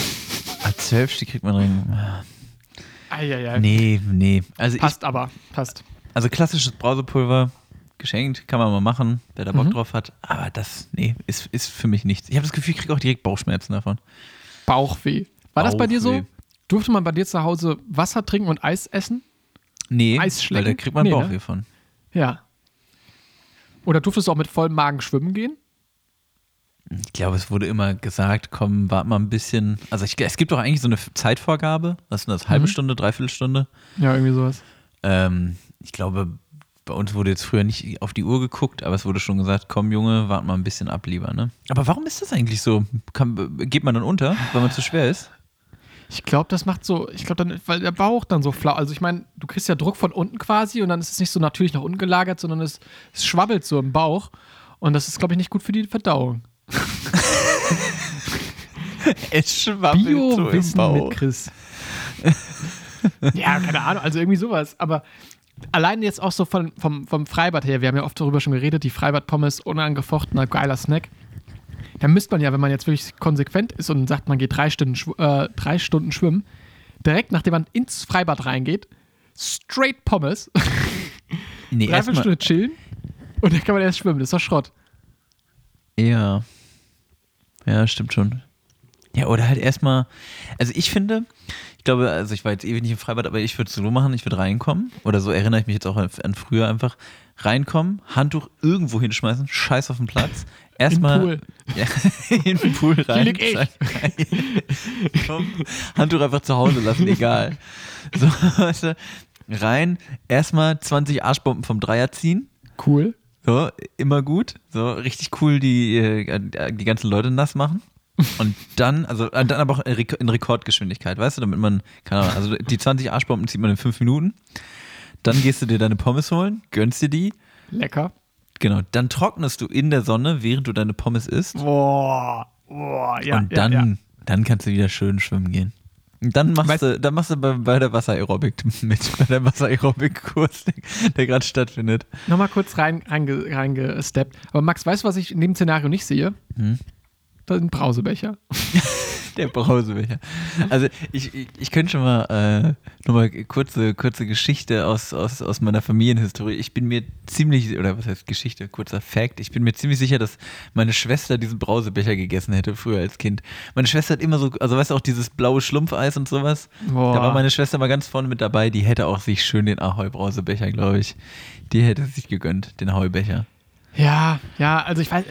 als zwölf Stück kriegt man rein. Eieiei. Nee, nee. Also Passt aber, passt. ich, Also klassisches Brausepulver, geschenkt, kann man mal machen, wer da Bock Mhm. drauf hat. Aber das, nee, ist, ist für mich nichts. Ich habe das Gefühl, ich kriege auch direkt Bauchschmerzen davon. Bauchweh. War das bei dir so? Bauchweh. Durfte man bei dir zu Hause Wasser trinken und Eis essen? Nee, Eis weil da kriegt man Nee, ne? Bauchweh von. Ja. Oder durftest du auch mit vollem Magen schwimmen gehen? Ich glaube, es wurde immer gesagt, komm, warte mal ein bisschen. Also ich, es gibt doch eigentlich so eine Zeitvorgabe. Was ist denn das? Halbe Mhm. Stunde, Dreiviertelstunde? Ja, irgendwie sowas. Ähm, ich glaube, bei uns wurde jetzt früher nicht auf die Uhr geguckt, aber es wurde schon gesagt, komm Junge, warte mal ein bisschen ab lieber, ne? Aber warum ist das eigentlich so? Kann, geht man dann unter, weil man zu schwer ist? Ich glaube, das macht so, ich glaube dann, weil der Bauch dann so flau. Also ich meine, du kriegst ja Druck von unten quasi und dann ist es nicht so natürlich nach unten gelagert, sondern es, es schwabbelt so im Bauch. Und das ist, glaube ich, nicht gut für die Verdauung. (laughs) Es schwabbelt Bio-Wissen mit Chris. ja, keine Ahnung, also irgendwie sowas. Aber allein jetzt auch so von, vom, vom Freibad her, wir haben ja oft darüber schon geredet, die Freibad-Pommes, unangefochtener, geiler Snack. Da müsste man ja, wenn man jetzt wirklich konsequent ist und sagt, man geht drei Stunden, schw- äh, drei Stunden schwimmen, direkt nachdem man ins Freibad reingeht, straight Pommes, Nee, (laughs) dreiviertel erstmal. Stunde chillen und dann kann man erst schwimmen. Das ist doch Schrott. Ja. Ja, stimmt schon. Ja, oder halt erstmal, also ich finde, ich glaube, also ich war jetzt ewig nicht im Freibad, aber ich würde es so machen, ich würde reinkommen, oder so erinnere ich mich jetzt auch an, an früher einfach, reinkommen, Handtuch irgendwo hinschmeißen, scheiß auf den Platz, erstmal Pool. Ja, (laughs) in den Pool rein. lieg ich. scheiß rein. Komm, Handtuch einfach zu Hause lassen, egal. So, (laughs) weißt du, rein, erstmal 20 Arschbomben vom Dreier ziehen, Cool. So, immer gut. So, richtig cool die, äh, die ganzen Leute nass machen. Und dann, also äh, dann aber auch in Rek- in Rekordgeschwindigkeit, weißt du, damit man, keine Ahnung, also die 20 Arschbomben zieht man in fünf Minuten. Dann gehst du dir deine Pommes holen, gönnst dir die. Lecker. Genau, dann trocknest du in der Sonne, während du deine Pommes isst. Boah. Boah, ja. und dann, ja, ja. dann kannst du wieder schön schwimmen gehen. Dann machst Weißt- du, dann machst du bei, bei der Wassererobik mit, (laughs) bei der Wassererobik-Kurs, der, der gerade stattfindet. Nochmal kurz rein, reinge, reingesteppt. Aber Max, weißt du, was ich in dem Szenario nicht sehe? Hm? Ein Brausebecher. (laughs) (laughs) Der Brausebecher. Also ich, ich, ich könnte schon mal äh, nochmal kurze, kurze Geschichte aus, aus, aus meiner Familienhistorie. Ich bin mir ziemlich, oder was heißt Geschichte, kurzer Fact, ich bin mir ziemlich sicher, dass meine Schwester diesen Brausebecher gegessen hätte früher als Kind. Meine Schwester hat immer so, also weißt du auch dieses blaue Schlumpfeis und sowas. Boah. Da war meine Schwester mal ganz vorne mit dabei, die hätte auch sich schön den Ahoi-Brausebecher, glaube ich. Die hätte sich gegönnt, den Ahoi-Becher. Ja, ja, also ich weiß,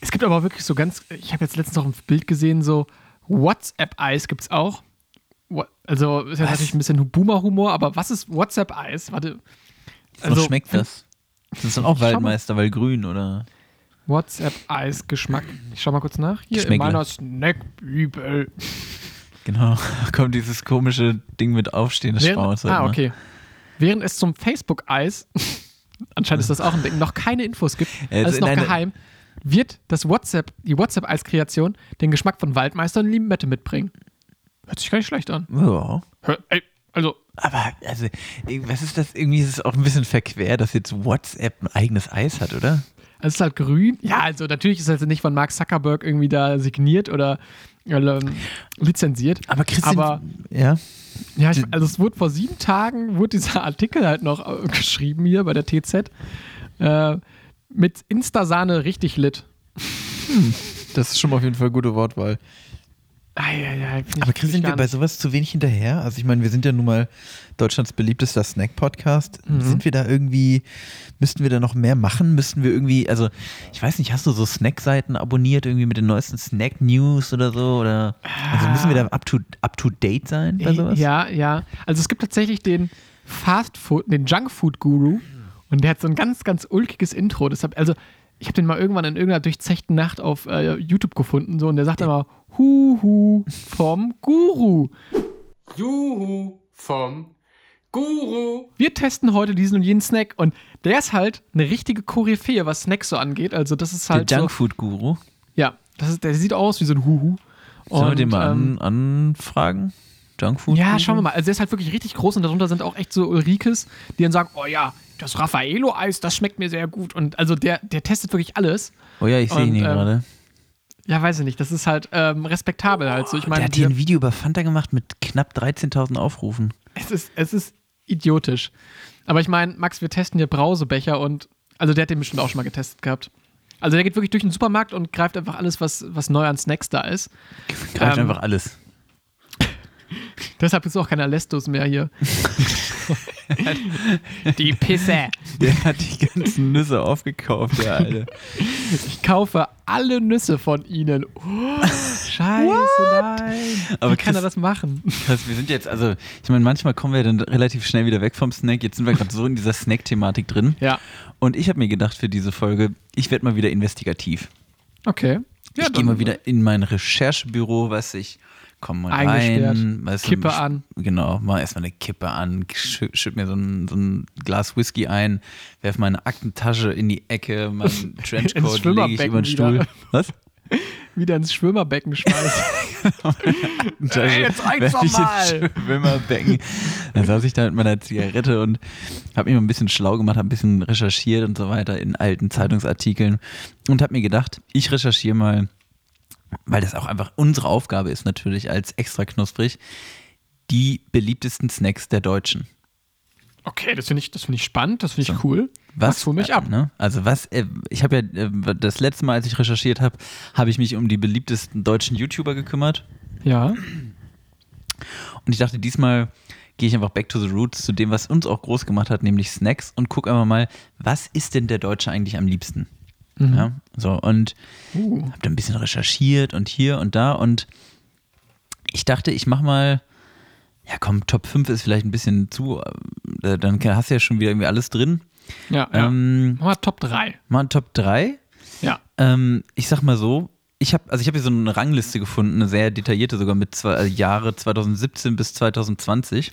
es gibt aber wirklich so ganz, ich habe jetzt letztens noch ein Bild gesehen, so WhatsApp-Eis gibt es auch. Also ist ja natürlich ein bisschen Boomer-Humor, aber was ist WhatsApp-Eis? Warte. Also, was schmeckt das? Das ist dann auch. Waldmeister, weil grün, oder? WhatsApp-Eis-Geschmack. Ich schau mal kurz nach. Hier in meiner Snackbibel. Genau, (laughs) kommt dieses komische Ding mit Aufstehen des. Während, ah, okay. Während es zum Facebook-Eis, (laughs) anscheinend ist das auch ein Ding, noch keine Infos gibt, Also alles noch eine- geheim, wird das WhatsApp, die WhatsApp-Eis-Kreation den Geschmack von Waldmeister und Limette mitbringen. Hört sich gar nicht schlecht an. Ja. Hör, ey, also, Aber, also, was ist das? Irgendwie ist es auch ein bisschen verquer, dass jetzt WhatsApp ein eigenes Eis hat, oder? es ist halt grün. Ja, also natürlich ist es jetzt nicht von Mark Zuckerberg irgendwie da signiert oder ähm, lizenziert. Aber Christian. Aber ja. Ja, ich, also es wurde vor sieben Tagen, wurde dieser Artikel halt noch äh, geschrieben hier bei der TZ. Äh, mit Instasahne richtig lit. Das ist schon mal auf jeden Fall eine gute Wortwahl. Eieiei, find ich- Aber Chris, sind wir bei sowas zu wenig hinterher? Also ich meine, wir sind ja nun mal Deutschlands beliebtester Snack-Podcast. Mhm. Sind wir da irgendwie, müssten wir da noch mehr machen? Müssten wir irgendwie, also ich weiß nicht, hast du so Snack-Seiten abonniert, irgendwie mit den neuesten Snack-News oder so? Oder also müssen wir da up to, up to date sein bei sowas? Ja, ja. Also es gibt tatsächlich den Fast Food, den Junk Food Guru und der hat so ein ganz, ganz ulkiges Intro. Deshalb, also ich habe den mal irgendwann in irgendeiner durchzechten Nacht auf äh, YouTube gefunden so und der sagt immer Huhu vom Guru. Juhu vom Guru. Wir testen heute diesen und jenen Snack und der ist halt eine richtige Koryphäe, was Snacks so angeht. Also das ist Der halt so, Junkfood-Guru. ja, das ist, der sieht aus wie so ein Huhu. Sollen wir den mal ähm, an, anfragen? Junkfood? Ja, schauen wir mal. Also der ist halt wirklich richtig groß und darunter sind auch echt so Ulrikes, die dann sagen, oh ja, das Raffaello-Eis, das schmeckt mir sehr gut. Und also der, der testet wirklich alles. Oh ja, ich sehe ihn hier ähm, gerade. Ja, weiß ich nicht. Das ist halt ähm, respektabel halt so. Ich Der meine, hat hier ein Video über Fanta gemacht mit knapp 13.000 Aufrufen. es, ist, es ist idiotisch. Aber ich meine, Max, wir testen hier Brausebecher und, also der hat den bestimmt auch schon mal getestet gehabt. Also der geht wirklich durch den Supermarkt und greift einfach alles, was, was neu an Snacks da ist. Greift Ähm, einfach alles. Deshalb ist auch keine Alestos mehr hier. (laughs) Die Pisse. Der hat die ganzen Nüsse aufgekauft, der Alte. Ich kaufe alle Nüsse von ihnen. Oh, scheiße, nein. Aber Wie kann Chris- er das machen? Krass, wir sind jetzt, also, ich meine, manchmal kommen wir dann relativ schnell wieder weg vom Snack. Jetzt sind wir gerade so in dieser Snack-Thematik drin. Ja, Und ich habe mir gedacht für diese Folge, ich werde mal wieder investigativ. okay. Ja, ich gehe mal wieder in mein Recherchebüro, was ich komm mal Eingesperrt. rein. Weißt du, Kippe sch- an. Genau, mal erstmal eine Kippe an, schü schütt mir so ein, so ein Glas Whisky ein, werf meine Aktentasche in die Ecke, meinen (laughs) Trenchcoat lege ich über den Stuhl. wieder. Was? (laughs) Wieder ins Schwimmerbecken schmeißen. (laughs) Aktentasche, jetzt reicht's doch ich mal. Schwimmerbecken. Dann saß ich da mit meiner Zigarette und habe mich mal ein bisschen schlau gemacht, habe ein bisschen recherchiert und so weiter in alten Zeitungsartikeln und habe mir gedacht, ich recherchiere mal, weil das auch einfach unsere Aufgabe ist natürlich als extra knusprig, die beliebtesten Snacks der Deutschen. Okay, das finde ich, das find ich spannend, das finde ich So. cool. Was hol mich ab. Ne? Also was, äh, ich habe ja äh, das letzte Mal, als ich recherchiert habe, habe ich mich um die beliebtesten deutschen YouTuber gekümmert. Ja. Und ich dachte, diesmal gehe ich einfach back to the roots, zu dem, was uns auch groß gemacht hat, nämlich Snacks und gucke einfach mal, was ist denn der Deutsche eigentlich am liebsten? Ja, so, und Uh. habe dann ein bisschen recherchiert und hier und da und ich dachte, ich mache mal, ja komm, Top 5 ist vielleicht ein bisschen zu, äh, dann hast du ja schon wieder irgendwie alles drin. Ja, ja. Ähm, Mach mal Top 3. mal Top 3. Ja. Ähm, ich sag mal so, ich habe also ich habe hier so eine Rangliste gefunden, eine sehr detaillierte sogar mit zwei, äh, Jahre 2017 bis 2020.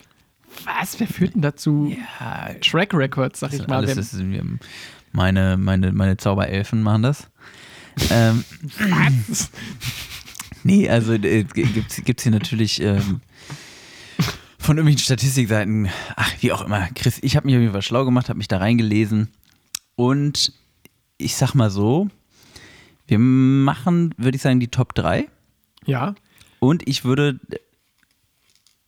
Was? Wer führt denn dazu Ja, Track Records, sag ich mal? alles Wer- ist, wir haben- meine, meine, meine Zauberelfen machen das. ähm, nee, also äh, gibt es hier natürlich ähm, von irgendwelchen Statistikseiten, ach, wie auch immer. Chris, ich habe mich auf jeden Fall schlau gemacht, habe mich da reingelesen und ich sag mal so, wir machen, würde ich sagen, die Top 3 ja. und ich würde,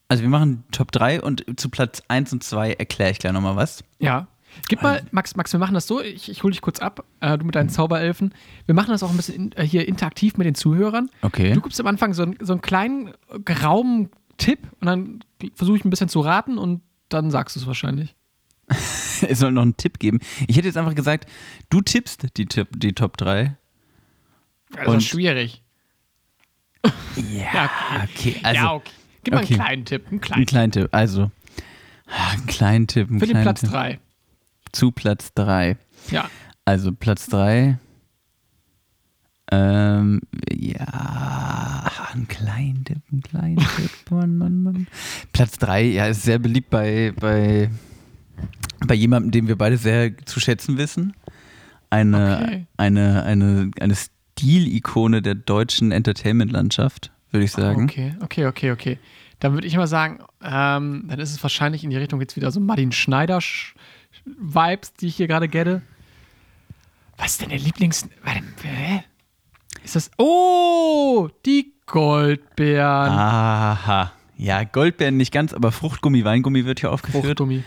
also wir machen Top 3 und zu Platz 1 und 2 erkläre ich gleich nochmal was. Ja. Gib mal, Max, Max, wir machen das so, ich, ich hole dich kurz ab, äh, du mit deinen Zauberelfen. Wir machen das auch ein bisschen in, äh, hier interaktiv mit den Zuhörern. Okay. Du gibst am Anfang so, einen- so einen kleinen, äh, geraumen Tipp und dann versuche ich ein bisschen zu raten und dann sagst du es wahrscheinlich. (laughs) Es soll noch einen Tipp geben. Ich hätte jetzt einfach gesagt, du tippst die, Tipp, die Top 3. Das Und- ist schwierig. Ja, okay. Also, ja, okay. Gib mal okay. einen kleinen Tipp, einen kleinen. einen kleinen Tipp. Also, ah, einen kleinen Tipp. Einen Für den kleinen Platz Tipp. 3. Zu Platz 3. Ja. Also, Platz 3. Ähm, ja, einen kleinen Tipp, einen kleinen Tipp. (laughs) Mann, Mann, Mann. Platz 3, ja, ist sehr beliebt bei, bei, bei jemandem, den wir beide sehr zu schätzen wissen. Eine, Okay. eine, eine, eine Stilikone der deutschen Entertainment-Landschaft, würde ich sagen. Okay, okay, okay, okay. Dann würde ich mal sagen, ähm, dann ist es wahrscheinlich in die Richtung jetzt wieder so Martin Schneider-Vibes, die ich hier gerade gette. Was ist denn der Lieblings... Warte, hä? Ist das... Oh, die Goldbeeren. Aha. Ja, Goldbeeren nicht ganz, aber Fruchtgummi, Weingummi wird hier aufgeführt. Fruchtgummi.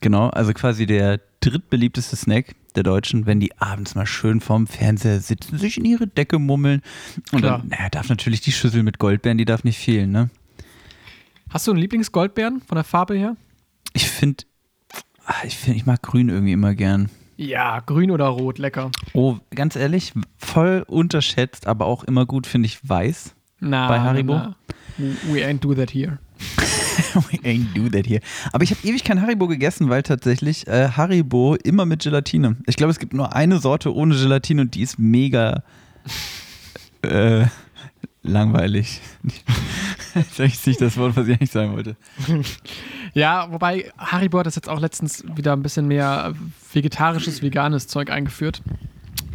Genau, also quasi der drittbeliebteste Snack der Deutschen, wenn die abends mal schön vorm Fernseher sitzen, sich in ihre Decke mummeln. Und Klar. dann, naja, darf natürlich die Schüssel mit Goldbeeren, die darf nicht fehlen, ne? Hast du einen Lieblingsgoldbeeren von der Farbe her? Ich finde, ich finde, ich mag grün irgendwie immer gern. Ja, grün oder rot, lecker. Oh, ganz ehrlich, voll unterschätzt, aber auch immer gut finde ich weiß. Na, Bei Haribo? na. We ain't do that here. (laughs) We ain't do that here. Aber ich habe ewig kein Haribo gegessen, weil tatsächlich äh, Haribo immer mit Gelatine. Ich glaube, es gibt nur eine Sorte ohne Gelatine und die ist mega äh, langweilig. (laughs) das ist nicht das Wort, was ich eigentlich sagen wollte. (laughs) Ja, wobei Haribo hat das jetzt auch letztens wieder ein bisschen mehr vegetarisches, veganes Zeug eingeführt.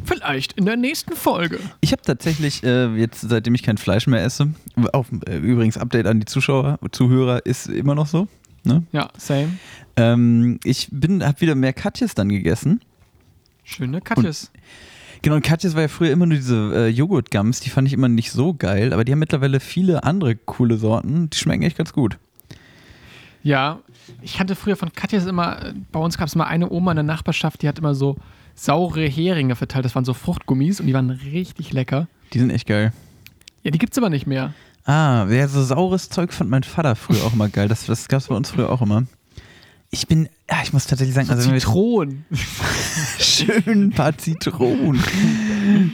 Vielleicht in der nächsten Folge. Ich habe tatsächlich äh, jetzt, seitdem ich kein Fleisch mehr esse, auch, äh, übrigens Update an die Zuschauer, Zuhörer, ist immer noch so. Ne? Ja, same. Ähm, ich bin, habe wieder mehr Katjes dann gegessen. Schöne Katjes. Genau, und Katjes war ja früher immer nur diese äh, Joghurt-Gums, die fand ich immer nicht so geil, aber die haben mittlerweile viele andere coole Sorten, die schmecken echt ganz gut. Ja, ich kannte früher von Katjas immer, äh, bei uns gab es mal eine Oma in der Nachbarschaft, die hat immer so saure Heringe verteilt. Das waren so Fruchtgummis und die waren richtig lecker. Die sind echt geil. Ja, die gibt's aber nicht mehr. Ah, ja, so saures Zeug fand mein Vater früher auch immer geil. Das, das gab es bei uns früher auch immer. Ich bin, ja, ich muss tatsächlich sagen, also Zitronen. (laughs) schön ein paar Zitronen.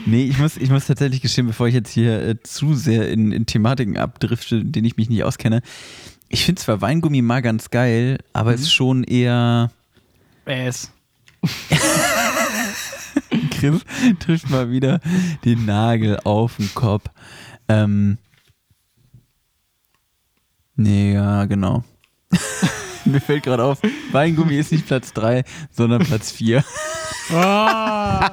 nee, ich muss, ich muss tatsächlich gestehen, bevor ich jetzt hier äh, zu sehr in, in Thematiken abdrifte, in denen ich mich nicht auskenne. Ich finde zwar Weingummi mal ganz geil, aber es ist schon eher. Es. (laughs) Chris trifft mal wieder den Nagel auf den Kopf. Ähm, nee, ja, genau. (laughs) (laughs) Mir fällt gerade auf, Weingummi ist nicht Platz 3, sondern Platz 4. (laughs) Ah,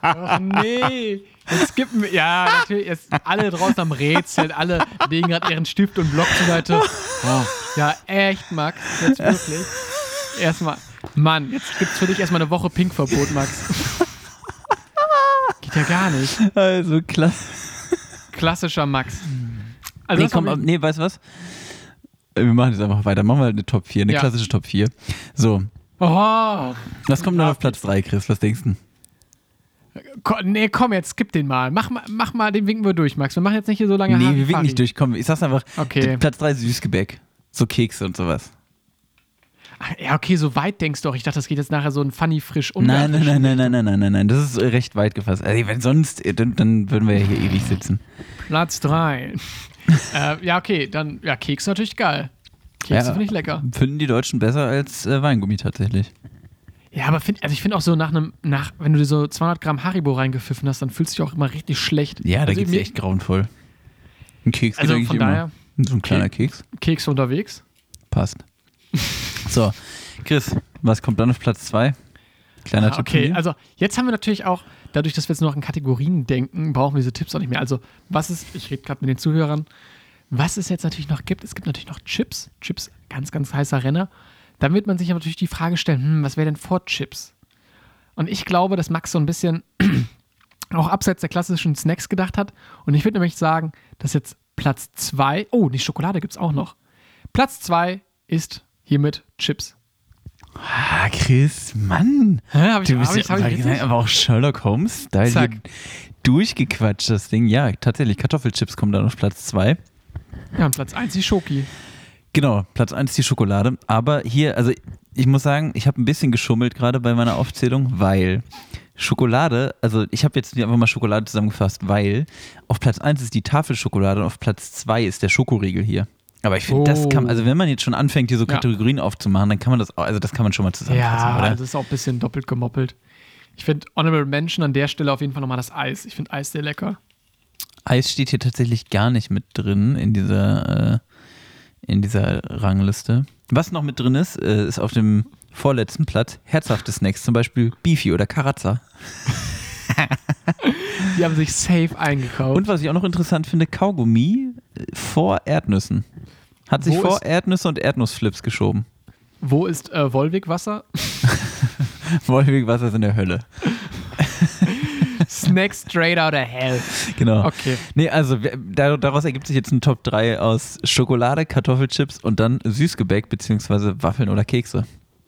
ach nee. Jetzt skippen wir. Ja, natürlich. Jetzt alle draußen am Rätseln, alle legen gerade ihren Stift und Block zur Seite. (laughs) Oh, ja, echt, Max. Jetzt wirklich. Erstmal. Mann, jetzt gibt's für dich erstmal eine Woche Pinkverbot, Max. Geht ja gar nicht. Also klasse. Klassischer Max. Also Nee, komm, mir- nee, weißt du was? Wir machen jetzt einfach weiter. Machen wir halt eine Top 4, eine Ja. klassische Top 4. So, Oh, was kommt dann auf Platz 3, Chris? Was denkst du? nee, komm, jetzt skip den mal. Mach mal, mach mal, den winken wir durch, Max. Wir machen jetzt nicht hier so lange Nee, wir winken Fari. nicht durch. Komm, ich sag's einfach. Okay. Platz 3 Süßgebäck. So Kekse und sowas. Ja, okay, so weit denkst du doch. Ich dachte, das geht jetzt nachher so ein funny frisch Nein, nein, ungarisch. nein, nein, nein, nein, nein, nein, nein. Das ist recht weit gefasst. Also, wenn sonst, äh, dann, dann würden wir ja hier ewig sitzen. Platz 3. (laughs) äh, ja, okay, dann, ja, Keks natürlich geil. Kekse Ja. finde ich lecker. Finden die Deutschen besser als äh, Weingummi tatsächlich. Ja, aber find, also ich finde auch so nach einem, nach, wenn du dir so 200 Gramm Haribo reingepfiffen hast, dann fühlst du dich auch immer richtig schlecht. Ja, da also geht's mir- echt grauenvoll. Ein Keks Also geht von daher, immer. So ein kleiner Keks. Keks unterwegs. Passt. (laughs) So, Chris, was kommt dann auf Platz 2? Kleiner Ah, okay, also jetzt haben wir natürlich auch, dadurch, dass wir jetzt nur noch in Kategorien denken, brauchen wir diese Tipps auch nicht mehr. Also, was ist, ich rede gerade mit den Zuhörern, was es jetzt natürlich noch gibt, es gibt natürlich noch Chips. Chips, ganz, ganz heißer Renner. Dann wird man sich aber natürlich die Frage stellen, hm, was wäre denn vor Chips? Und ich glaube, dass Max so ein bisschen (clears throat) auch abseits der klassischen Snacks gedacht hat. Und ich würde nämlich sagen, dass jetzt Platz 2, oh, die Schokolade gibt es auch noch. Platz 2 ist hiermit Chips. Ah, Chris, Mann. Hä, hab ich, Du bist hab ich, hab ich ja, aber auch Sherlock Holmes, da hier Zack. durchgequatscht, das Ding. Ja, tatsächlich, Kartoffelchips kommen dann auf Platz 2. Ja, und Platz 1 die Schoki. Genau, Platz 1 die Schokolade. Aber hier, also ich muss sagen, ich habe ein bisschen geschummelt gerade bei meiner Aufzählung, weil Schokolade, also ich habe jetzt einfach mal Schokolade zusammengefasst, weil auf Platz 1 ist die Tafelschokolade und auf Platz 2 ist der Schokoriegel hier. Aber ich finde, das kann, Oh. also wenn man jetzt schon anfängt, hier so Ja. Kategorien aufzumachen, dann kann man das auch, also das kann man schon mal zusammenfassen, Ja, oder? das ist auch ein bisschen doppelt gemoppelt. Ich finde Honorable Mention an der Stelle auf jeden Fall nochmal das Eis. Ich finde Eis sehr lecker. Eis steht hier tatsächlich gar nicht mit drin in dieser, äh, in dieser Rangliste. Was noch mit drin ist, äh, ist auf dem vorletzten Platz herzhafte Snacks, zum Beispiel Beefy oder Karazza. (laughs) Die haben sich safe eingekauft. Und was ich auch noch interessant finde, Kaugummi äh, vor Erdnüssen. Hat sich Wo vor ist- Erdnüsse und Erdnussflips geschoben. Wo ist äh, Wolwig-Wasser? (laughs) Wolfig Wasser ist in der Hölle. (laughs) Snacks straight out of hell. Genau. Okay. Nee, also wir- da- daraus ergibt sich jetzt ein Top 3 aus Schokolade, Kartoffelchips und dann Süßgebäck beziehungsweise Waffeln oder Kekse.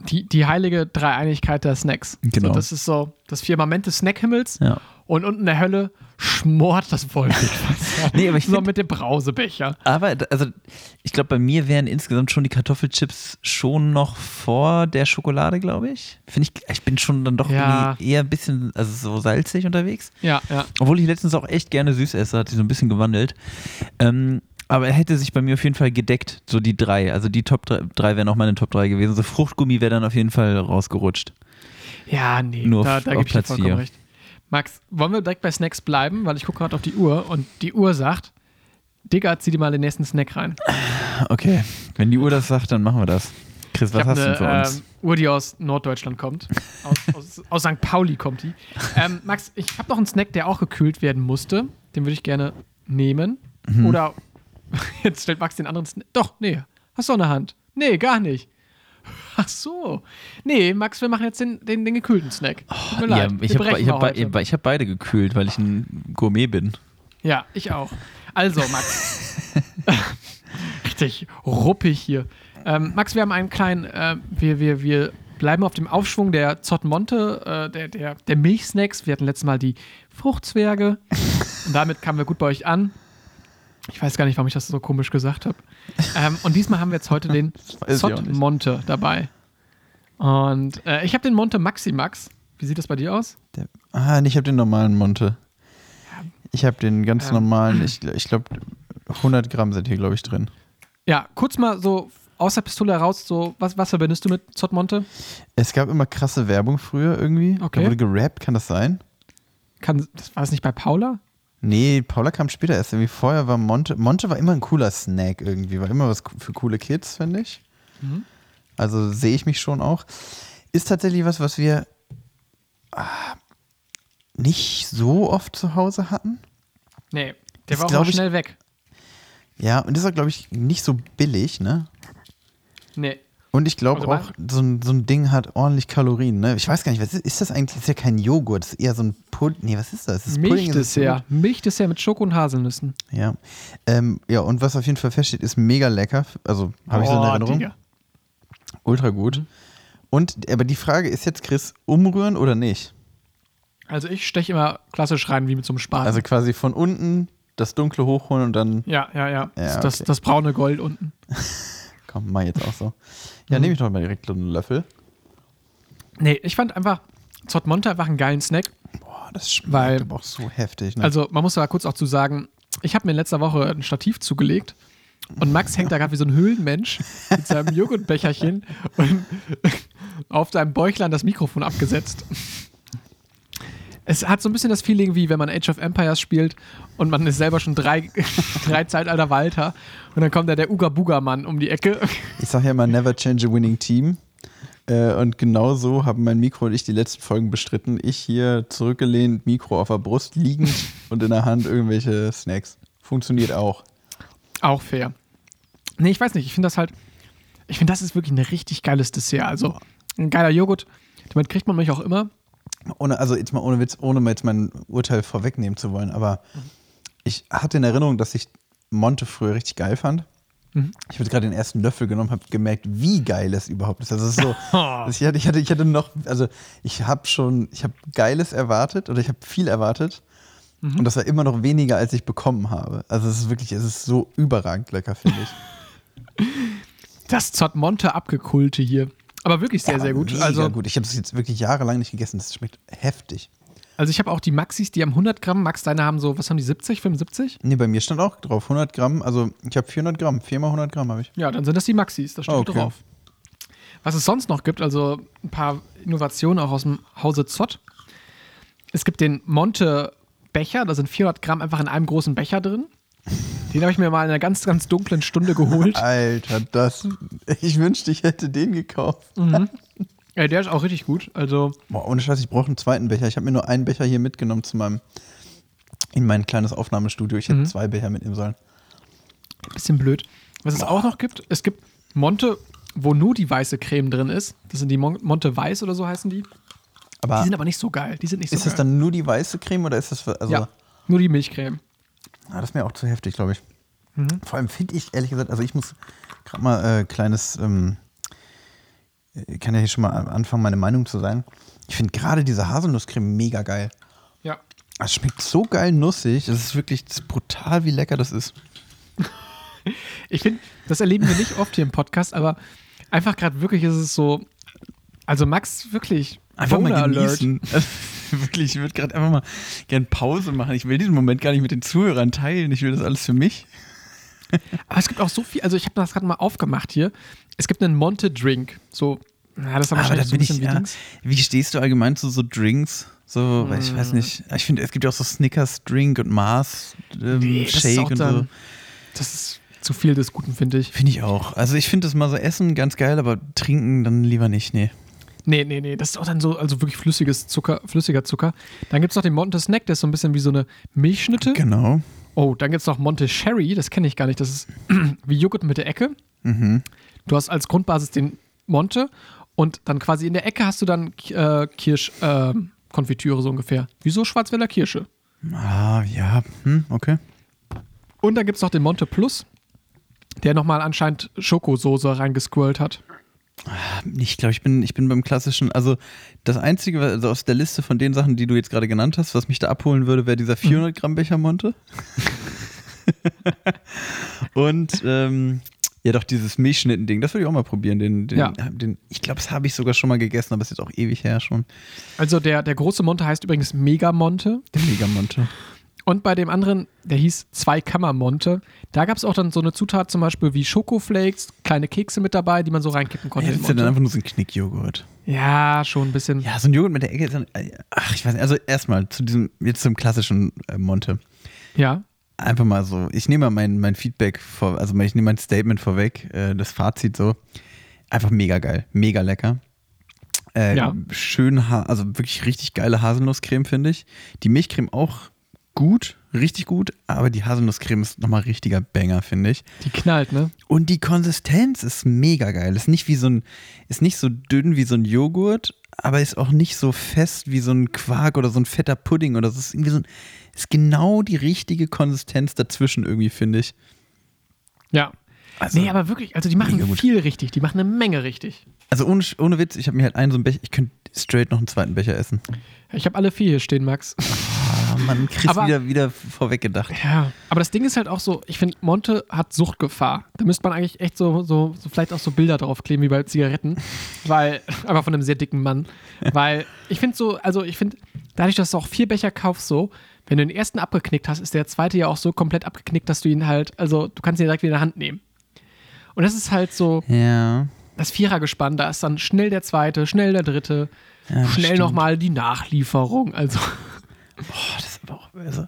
Die, die heilige Dreieinigkeit der Snacks. Genau. So, das ist so das Firmament des Snackhimmels. Ja. Und unten in der Hölle schmort das Wolwig-Wasser. (laughs) Nee, aber ich so find- mit dem Brausebecher. Aber also ich glaube, bei mir wären insgesamt schon die Kartoffelchips schon noch vor der Schokolade, glaube ich. Finde ich, ich bin schon dann doch Ja. eher ein bisschen, also so salzig unterwegs. Ja, ja. Obwohl ich letztens auch echt gerne süß esse, hat sich so ein bisschen gewandelt. Ähm, aber er hätte sich bei mir auf jeden Fall gedeckt, so die drei. Also die Top 3, drei wären auch meine Top 3 gewesen. So Fruchtgummi wäre dann auf jeden Fall rausgerutscht. Ja, nee, Nur da, auf- da gebe ich dir Platz vollkommen vier. recht. Max, wollen wir direkt bei Snacks bleiben? Weil ich gucke gerade auf die Uhr und die Uhr sagt, Digga, zieh dir mal den nächsten Snack rein. Okay, wenn die Uhr das sagt, dann machen wir das. Chris, was hast du denn für uns? ähm, Uhr, die aus Norddeutschland kommt. Aus, aus, aus St. Pauli kommt die. Ähm, Max, ich habe noch einen Snack, der auch gekühlt werden musste. Den würde ich gerne nehmen. Mhm. Oder (laughs) jetzt stellt Max den anderen Snack. Doch, nee. Hast du eine Hand? Nee, gar nicht. (laughs) Ach so. Nee, Max, wir machen jetzt den, den, den gekühlten Snack. Mir ja, ich habe hab, ich hab beide gekühlt, weil ich ein Gourmet bin. Ja, ich auch. Also, Max. (laughs) Richtig ruppig hier. Ähm, Max, wir haben einen kleinen, äh, wir, wir, wir bleiben auf dem Aufschwung der Zottmonte, äh, der, der, der Milchsnacks. Wir hatten letztes Mal die Fruchtzwerge und damit kamen wir gut bei euch an. Ich weiß gar nicht, warum ich das so komisch gesagt habe. Ähm, und diesmal haben wir jetzt heute den (laughs) nicht. Zottmonte dabei. Und äh, ich habe den Monte Maximax. Wie sieht das bei dir aus? Der, ah, ich habe den normalen Monte. Ich habe den ganz Ähm. normalen, ich, ich glaube 100 Gramm sind hier, glaube ich, drin. Ja, kurz mal so aus der Pistole heraus, so, was, was verbindest du mit Zottmonte? Es gab immer krasse Werbung früher irgendwie. Okay. Da wurde gerappt, kann das sein? Kann, das war das nicht bei Paula? Nee, Paula kam später erst. Irgendwie vorher war Monte. Monte war immer ein cooler Snack irgendwie. War immer was für coole Kids, finde ich. Mhm. Also sehe ich mich schon auch. Ist tatsächlich was, was wir ah, nicht so oft zu Hause hatten. Nee, der Ist, war auch ich- schnell weg. Ja, und ist auch, glaube ich, nicht so billig, ne? Nee. Und ich glaube Also auch, so ein, so ein Ding hat ordentlich Kalorien, ne? Ich weiß gar nicht, was ist, ist das eigentlich? Das ist ja kein Joghurt, das ist eher so ein Pudding. Nee, was ist das? das ist Pudding, ist das Milchdessert. Milchdessert mit Schoko und Haselnüssen. Ja. Ähm, ja, und was auf jeden Fall feststeht, ist mega lecker. Also habe ich so in Oh, Erinnerung. Digga. Ultra gut. Und, aber die Frage ist jetzt, Chris, umrühren oder nicht? Also ich steche immer klassisch rein wie mit so einem Spaten. Also quasi von unten das Dunkle hochholen und dann, ja, ja, ja. Ja, das, okay. das braune Gold unten. (laughs) komm, mal jetzt auch so. Ja, Mhm. nehme ich doch mal direkt einen Löffel. Nee, ich fand einfach Zottmonte einfach einen geilen Snack. Boah, das schmeckt Weil- aber auch so heftig. Ne? Also man muss da kurz auch zu sagen, ich habe mir in letzter Woche ein Stativ zugelegt und Max hängt da gerade wie so ein Höhlenmensch mit seinem (laughs) Joghurtbecherchen und (laughs) auf seinem Bäuchlein das Mikrofon abgesetzt. Es hat so ein bisschen das Feeling, wie wenn man Age of Empires spielt und man ist selber schon drei, (laughs) drei Zeitalter weiter und dann kommt da der Uga-Buga-Mann um die Ecke. Ich sage ja immer, never change a winning team. Äh, und genau so haben mein Mikro und ich die letzten Folgen bestritten. Ich hier zurückgelehnt, Mikro auf der Brust liegend (laughs) und in der Hand irgendwelche Snacks. Funktioniert auch. Auch fair. Nee, ich weiß nicht, ich finde das halt, ich finde, das ist wirklich ein richtig geiles Dessert. Also ein geiler Joghurt, damit kriegt man mich auch immer. Ohne, also jetzt mal ohne Witz, ohne jetzt mein Urteil vorwegnehmen zu wollen, aber ich hatte in Erinnerung, dass ich Monte früher richtig geil fand. Mhm. Ich habe gerade den ersten Löffel genommen, habe gemerkt, wie geil es überhaupt ist. Also es ist so, (laughs) ich hatte, ich hatte, ich hatte noch, also ich habe schon, ich habe Geiles erwartet oder ich habe viel erwartet und das war immer noch weniger, als ich bekommen habe. Also es ist wirklich, es ist so überragend lecker, finde ich. (laughs) Das Zottmonte abgekulte hier. Aber wirklich sehr, sehr gut. Also, gut. Ich habe es jetzt wirklich jahrelang nicht gegessen. Das schmeckt heftig. also ich habe auch die Maxis, die haben 100 Gramm. Max, deine haben so, was haben die, 70, 75? Nee, bei mir stand auch drauf 100 Gramm. Also ich habe 400 Gramm. Viermal 100 Gramm habe ich. Ja, dann sind das die Maxis, das steht Okay. drauf. Was es sonst noch gibt, also ein paar Innovationen auch aus dem Hause Zott. Es gibt den Monte Becher, da sind 400 Gramm einfach in einem großen Becher drin. Den habe ich mir mal in einer ganz, ganz dunklen Stunde geholt. (laughs) Alter, das. Ich wünschte, ich hätte den gekauft. Ja, der ist auch richtig gut. Also, Boah, ohne Scheiß, ich brauche einen zweiten Becher. Ich habe mir nur einen Becher hier mitgenommen zu meinem. In mein kleines Aufnahmestudio. Ich hätte zwei Becher mitnehmen sollen. bisschen blöd. Was es auch noch gibt, es gibt Monte, wo nur die weiße Creme drin ist. Das sind die Mon Monte Weiß oder so heißen die. Aber Die sind aber nicht so geil. Die sind nicht so ist geil. das dann nur die weiße Creme oder ist das. für- Also, ja, nur die Milchcreme. Ah, das ist mir auch zu heftig, glaube ich. Vor allem finde ich, ehrlich gesagt, also ich muss gerade mal äh, kleines, ähm, äh, kann ja hier schon mal anfangen, meine Meinung zu sagen. Ich finde gerade diese Haselnusscreme mega geil. Ja. Es schmeckt so geil nussig. Es ist wirklich das ist brutal, wie lecker das ist. (laughs) Ich finde, das erleben wir nicht oft hier im Podcast, aber einfach gerade wirklich ist es so. Also Max, wirklich. Einfach mal Boner genießen. (laughs) (laughs) wirklich, ich würde gerade einfach mal gern Pause machen. Ich will diesen Moment gar nicht mit den Zuhörern teilen. Ich will das alles für mich. (laughs) Aber es gibt auch so viel, also ich habe das gerade mal aufgemacht hier. Es gibt einen Monte-Drink. So, na, das ist aber Aber wahrscheinlich da so ein bin ich, bisschen wie ja, wie stehst du allgemein zu so Drinks? So, weil ich weiß nicht. Ich finde, es gibt ja auch so Snickers Drink und Mars ähm, Nee, und so. dann- Das ist zu viel des Guten, finde ich. Finde ich auch. Also ich finde das mal so essen ganz geil, aber trinken dann lieber nicht, nee. Nee, nee, nee. Das ist auch dann so, also wirklich flüssiges Zucker, flüssiger Zucker. Dann gibt es noch den Monte Snack, der ist so ein bisschen wie so eine Milchschnitte. Genau. Oh, dann gibt es noch Monte Sherry, das kenne ich gar nicht. Das ist (clears throat) wie Joghurt mit der Ecke. Mhm. Du hast als Grundbasis den Monte und dann quasi in der Ecke hast du dann äh, Kirschkonfitüre äh, Konfitüre so ungefähr. Wie so Schwarzwälder Kirsche. Ah, ja, hm, okay. Und dann gibt es noch den Monte Plus. der nochmal anscheinend Schokosoße reingesquirlt hat. Ich glaube, ich bin, ich bin beim klassischen, also das Einzige, also aus der Liste von den Sachen, die du jetzt gerade genannt hast, was mich da abholen würde, wäre dieser 400 Gramm Becher Monte. (laughs) Und ähm, ja, doch dieses Milchschnitten-Ding, das würde ich auch mal probieren. Den, den, Ja. den, ich glaube, das habe ich sogar schon mal gegessen, aber es ist jetzt auch ewig her schon. Also der, der große Monte heißt übrigens Megamonte. Der Megamonte. Und bei dem anderen, der hieß Zweikammer-Monte, da gab es auch dann so eine Zutat zum Beispiel wie Schokoflakes, kleine Kekse mit dabei, die man so reinkippen konnte. Ja, das ist ja dann einfach nur so ein Knickjoghurt. Ja, schon ein bisschen. Ja, so ein Joghurt mit der Ecke ist dann, ach, ich weiß nicht, also erstmal zu diesem, jetzt zum klassischen äh, Monte. Ja. Einfach mal so, ich nehme mal mein, mein Feedback vor, also ich nehme mein Statement vorweg, äh, das Fazit so. Einfach mega geil, mega lecker. Äh, Ja. Schön, also wirklich richtig geile Haselnusscreme, finde ich. Die Milchcreme auch gut, richtig gut, aber die Haselnusscreme ist nochmal richtiger Banger, finde ich. Die knallt, ne? Und die Konsistenz ist mega geil. Ist nicht wie so ein, ist nicht so dünn wie so ein Joghurt, aber ist auch nicht so fest wie so ein Quark oder so ein fetter Pudding oder so. Ist irgendwie so ein, ist genau die richtige Konsistenz dazwischen irgendwie, finde ich. Ja. Also, nee, aber wirklich, also die machen viel richtig, die machen eine Menge richtig. also ohne, ohne Witz, ich habe mir halt einen so einen Becher, ich könnte straight noch einen zweiten Becher essen. Ich habe alle vier hier stehen, Max. (laughs) Ah, man kriegt Aber- wieder, wieder vorweg gedacht. Ja, aber das Ding ist halt auch so, ich finde, Monte hat Suchtgefahr. Da müsste man eigentlich echt so, so, so vielleicht auch so Bilder draufkleben wie bei Zigaretten, weil, (laughs) aber von einem sehr dicken Mann. Weil ich finde so, also ich finde, dadurch, dass du auch vier Becher kaufst, so, wenn du den ersten abgeknickt hast, ist der zweite ja auch so komplett abgeknickt, dass du ihn halt, also du kannst ihn direkt wieder in der Hand nehmen. Und das ist halt so, Ja. das Vierergespann, da ist dann schnell der zweite, schnell der dritte, ja schnell nochmal die Nachlieferung. Also, Boah, das ist aber auch, also,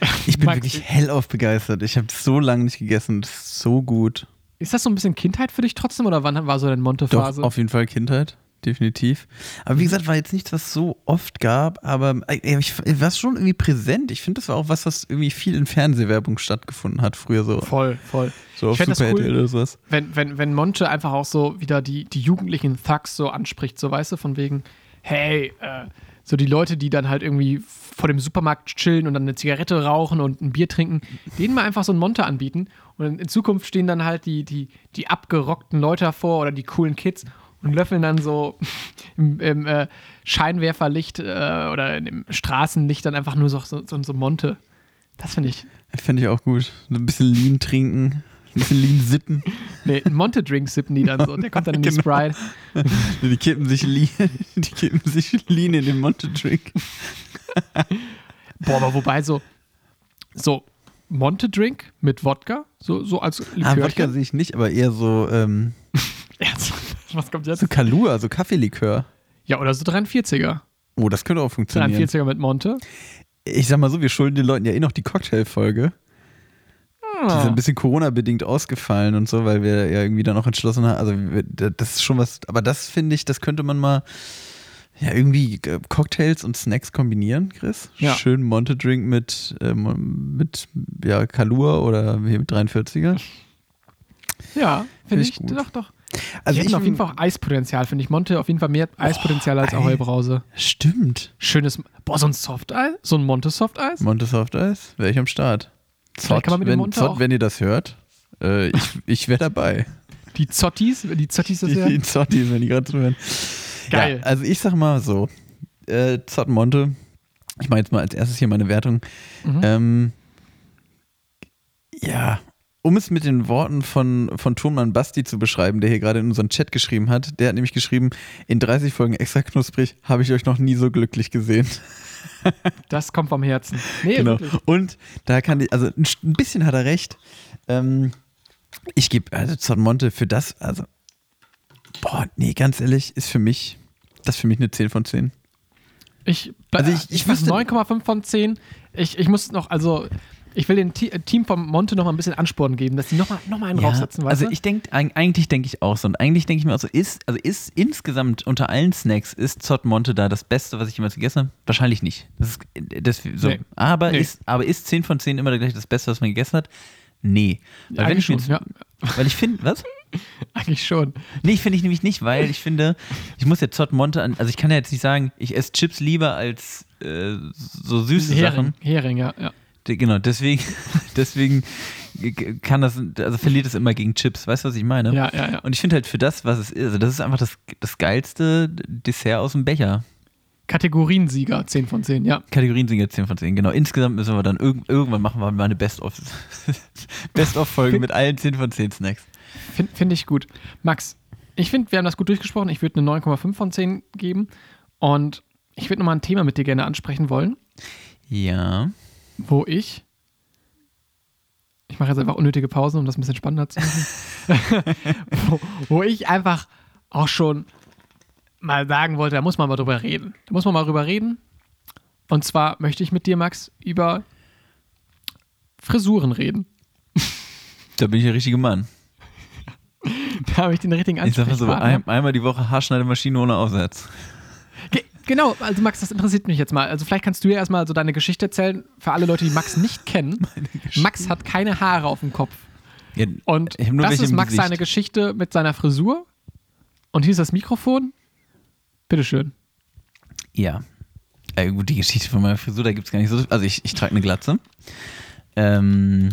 (laughs) ich bin Max, wirklich hellauf begeistert. Ich habe so lange nicht gegessen. Das ist so gut. ist das so ein bisschen Kindheit für dich trotzdem oder wann war so deine Doch, Monte-Phase? auf jeden Fall Kindheit, definitiv. Aber wie gesagt, war jetzt nichts, was es so oft gab, aber äh, ich, war es schon irgendwie präsent. Ich finde, das war auch was, was irgendwie viel in Fernsehwerbung stattgefunden hat, früher so, Voll, voll. so auf ich fänd das Super cool. Oder sowas. wenn, wenn, wenn Monte einfach auch so wieder die, die jugendlichen Thugs so anspricht, so weißt du, von wegen, hey, äh, so die Leute, die dann halt irgendwie vor dem Supermarkt chillen und dann eine Zigarette rauchen und ein Bier trinken, denen mal einfach so ein Monte anbieten. Und in Zukunft stehen dann halt die, die, die abgerockten Leute davor oder die coolen Kids und löffeln dann so (laughs) im, im äh, Scheinwerferlicht äh, oder im Straßenlicht dann einfach nur so, so, so, so Monte. Das finde ich. Fände ich auch gut. Ein bisschen Lean trinken, ein bisschen Lean sippen. Nee, einen Monte-Drink sippen die dann so. Der kommt dann in die Genau. Sprite. (laughs) Die kippen sich Lean, (laughs) die kippen sich Lean in den Monte-Drink. (laughs) Boah, aber wobei so, so Monte-Drink mit Wodka, so, so als Ah, Wodka Likörchen. sehe ich nicht, aber eher so, ähm? Was kommt jetzt? so Kalua, so Kaffeelikör. Ja, oder so 43er. Oh, das könnte auch funktionieren. 43er mit Monte. Ich sag mal so, wir schulden den Leuten ja eh noch die Cocktailfolge. Die ist Ah. ein bisschen Corona-bedingt ausgefallen und so, weil wir ja irgendwie dann auch entschlossen haben. Also, das ist schon was, aber das finde ich, das könnte man mal ja irgendwie äh, Cocktails und Snacks kombinieren, Chris. Ja. Schön Monte-Drink mit, ähm, mit ja, Kalua oder mit 43er. Ja, Find finde ich ich, gut. doch, doch. Also Die ich auf jeden Fall auch Eispotenzial, finde ich. Monte auf jeden Fall mehr Eispotenzial als ey. Ahoi-Brause. Stimmt. Schönes, boah, so ein Softeis, so ein Monte-Softeis. Monte Soft Eis, wäre ich am Start. Vielleicht kann man mit dem wenn, Monte Zott, wenn ihr das hört, äh, ich, ich wäre dabei. Die Zottis, die Zottis das Die, ja. die Zottis, wenn die gerade zuhören. Geil. Ja, also ich sag mal so, äh, Zott Monte, ich mache jetzt mal als erstes hier meine Wertung. Mhm. Ähm, ja, um es mit den Worten von, von Tonmann Basti zu beschreiben, der hier gerade in unseren Chat geschrieben hat, der hat nämlich geschrieben, in 30 Folgen extra knusprig habe ich euch noch nie so glücklich gesehen. Das kommt vom Herzen. Nee, genau. wirklich. Und da kann ich, also ein, bisschen hat er recht. Ähm, ich gebe, also Zott Monte für das, also, boah, nee, ganz ehrlich, ist für mich, das ist für mich eine 10 von 10. Ich, Also also ich- ich, ich ich was wüsste- 9,5 von 10. Ich, ich muss noch, also ich will dem Te- Team vom Monte noch mal ein bisschen Ansporn geben, dass die noch mal, noch mal einen draufsetzen, weißt also ich denke, eigentlich denke ich auch so. Und eigentlich denke ich mir auch so, ist, also ist insgesamt unter allen Snacks, ist Zott Monte da das Beste, was ich jemals gegessen habe? Wahrscheinlich nicht. Das ist, das, so. Nee. Aber, Nee. Ist, aber ist 10 von 10 immer gleich das Beste, was man gegessen hat? Nee. Weil wenn ich schon, jetzt, ja. (laughs) Weil ich finde, was? (laughs) Eigentlich schon. Nee, finde ich nämlich nicht, weil ich finde, ich muss ja Zott Monte an, also ich kann ja jetzt nicht sagen, ich esse Chips lieber als äh, so süße Hering, Sachen. Hering, ja. ja. Genau, deswegen, (laughs) deswegen kann das, also verliert es immer gegen Chips. Weißt du, was ich meine? Ja, ja, ja. Und ich finde halt für das, was es ist, also das ist einfach das, das geilste Dessert aus dem Becher. Kategoriensieger, 10 von 10, ja. Kategorien sind jetzt 10 von 10, genau. Insgesamt müssen wir dann irg irgendwann machen wir mal eine Best-of (laughs) Best-of-Folge mit allen 10 von 10 Snacks. Finde find ich gut. Max, ich finde, wir haben das gut durchgesprochen. Ich würde eine 9,5 von 10 geben. Und ich würde nochmal ein Thema mit dir gerne ansprechen wollen, Ja. Wo ich. Ich mache jetzt einfach unnötige Pausen, um das ein bisschen spannender zu machen. (laughs) wo, wo ich einfach auch schon mal sagen wollte, da muss man mal drüber reden. Da muss man mal drüber reden. Und zwar möchte ich mit dir, Max, über Frisuren reden. Da bin ich der richtige Mann. (laughs) Da habe ich den richtigen Ich sag mal so, ein, einmal die Woche Haarschneidemaschine ohne Aufsatz. Ge genau, also Max, das interessiert mich jetzt mal. Also vielleicht kannst du ja erstmal so deine Geschichte erzählen, für alle Leute, die Max nicht kennen. (laughs) Max hat keine Haare auf dem Kopf. Ja, Und das ist Max Gesicht. seine Geschichte mit seiner Frisur. Und hier ist das Mikrofon. Bitteschön. Ja. Äh, gut, die Geschichte von meiner Frisur, da gibt es gar nicht so. Also ich, ich trage eine Glatze. Ähm,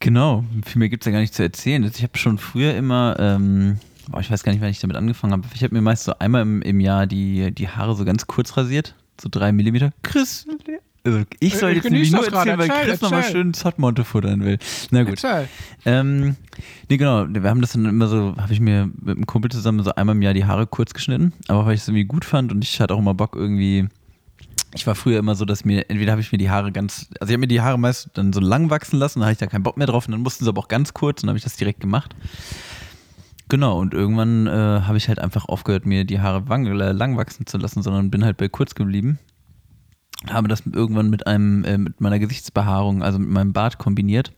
genau, viel mehr gibt es ja gar nicht zu erzählen. Also Ich habe schon früher immer, ähm, boah, ich weiß gar nicht, wann ich damit angefangen habe. Ich habe mir meist so einmal im, im Jahr die, die Haare so ganz kurz rasiert. So drei Millimeter. Chris, also ich soll Ich jetzt nämlich nur erzählen, weil Chris nochmal schön Zottmonte futtern will. Na gut. Ähm, nee, genau. Wir haben das dann immer so, habe ich mir mit einem Kumpel zusammen so einmal im Jahr die Haare kurz geschnitten, aber weil ich es irgendwie gut fand und ich hatte auch immer Bock irgendwie. Ich war früher immer so, dass mir, entweder habe ich mir die Haare ganz, also ich habe mir die Haare meist dann so lang wachsen lassen, dann hatte ich da keinen Bock mehr drauf und dann mussten sie aber auch ganz kurz und dann habe ich das direkt gemacht. Genau, und irgendwann äh, habe ich halt einfach aufgehört, mir die Haare äh, lang wachsen zu lassen, sondern bin halt bei kurz geblieben. Habe das irgendwann mit einem, äh, mit meiner Gesichtsbehaarung, also mit meinem Bart kombiniert,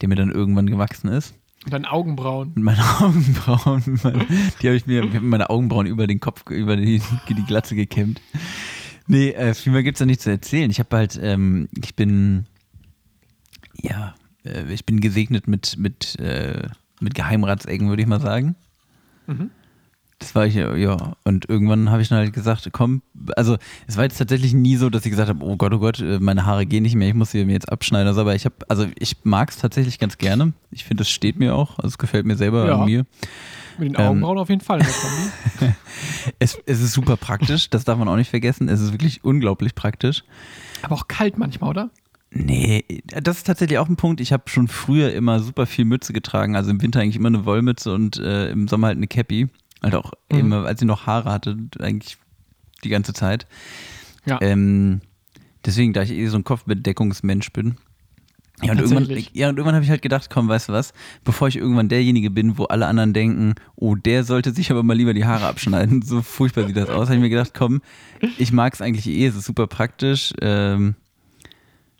der mir dann irgendwann gewachsen ist. Und deine Augenbrauen. Mit meinen (laughs) Augenbrauen, mit meinen, die habe ich mir, mir meine Augenbrauen über den Kopf, über die, die Glatze gekämmt. Nee, äh, viel mehr gibt es da nicht zu erzählen. Ich habe halt, ähm, ich bin, ja, äh, ich bin gesegnet mit, mit, äh, mit Geheimratsecken, würde ich mal sagen. Mhm. Das war ich ja. Und irgendwann habe ich dann halt gesagt, komm, also es war jetzt tatsächlich nie so, dass ich gesagt habe, oh Gott, oh Gott, äh, meine Haare gehen nicht mehr, ich muss sie mir jetzt abschneiden. Also, aber ich habe, also ich mag es tatsächlich ganz gerne. Ich finde, es steht mir auch, also es gefällt mir selber Ja. an mir. Mit den Ähm. Augenbrauen auf jeden Fall. Kombi. (laughs) Es, es ist super praktisch, das darf man auch nicht vergessen. Es ist wirklich unglaublich praktisch. Aber auch kalt manchmal, oder? Nee, das ist tatsächlich auch ein Punkt. Ich habe schon früher immer super viel Mütze getragen. Also im Winter eigentlich immer eine Wollmütze und äh, im Sommer halt eine Cappy. Halt auch Mhm. immer, als ich noch Haare hatte, eigentlich die ganze Zeit. Ja. Ähm, deswegen, da ich eh so ein Kopfbedeckungsmensch bin. Ja, und irgendwann, ja, und irgendwann habe ich halt gedacht, komm, weißt du was, bevor ich irgendwann derjenige bin, wo alle anderen denken, oh, der sollte sich aber mal lieber die Haare abschneiden, (laughs) so furchtbar sieht das aus, habe ich mir gedacht, komm, ich mag es eigentlich eh, es ist super praktisch. Ähm,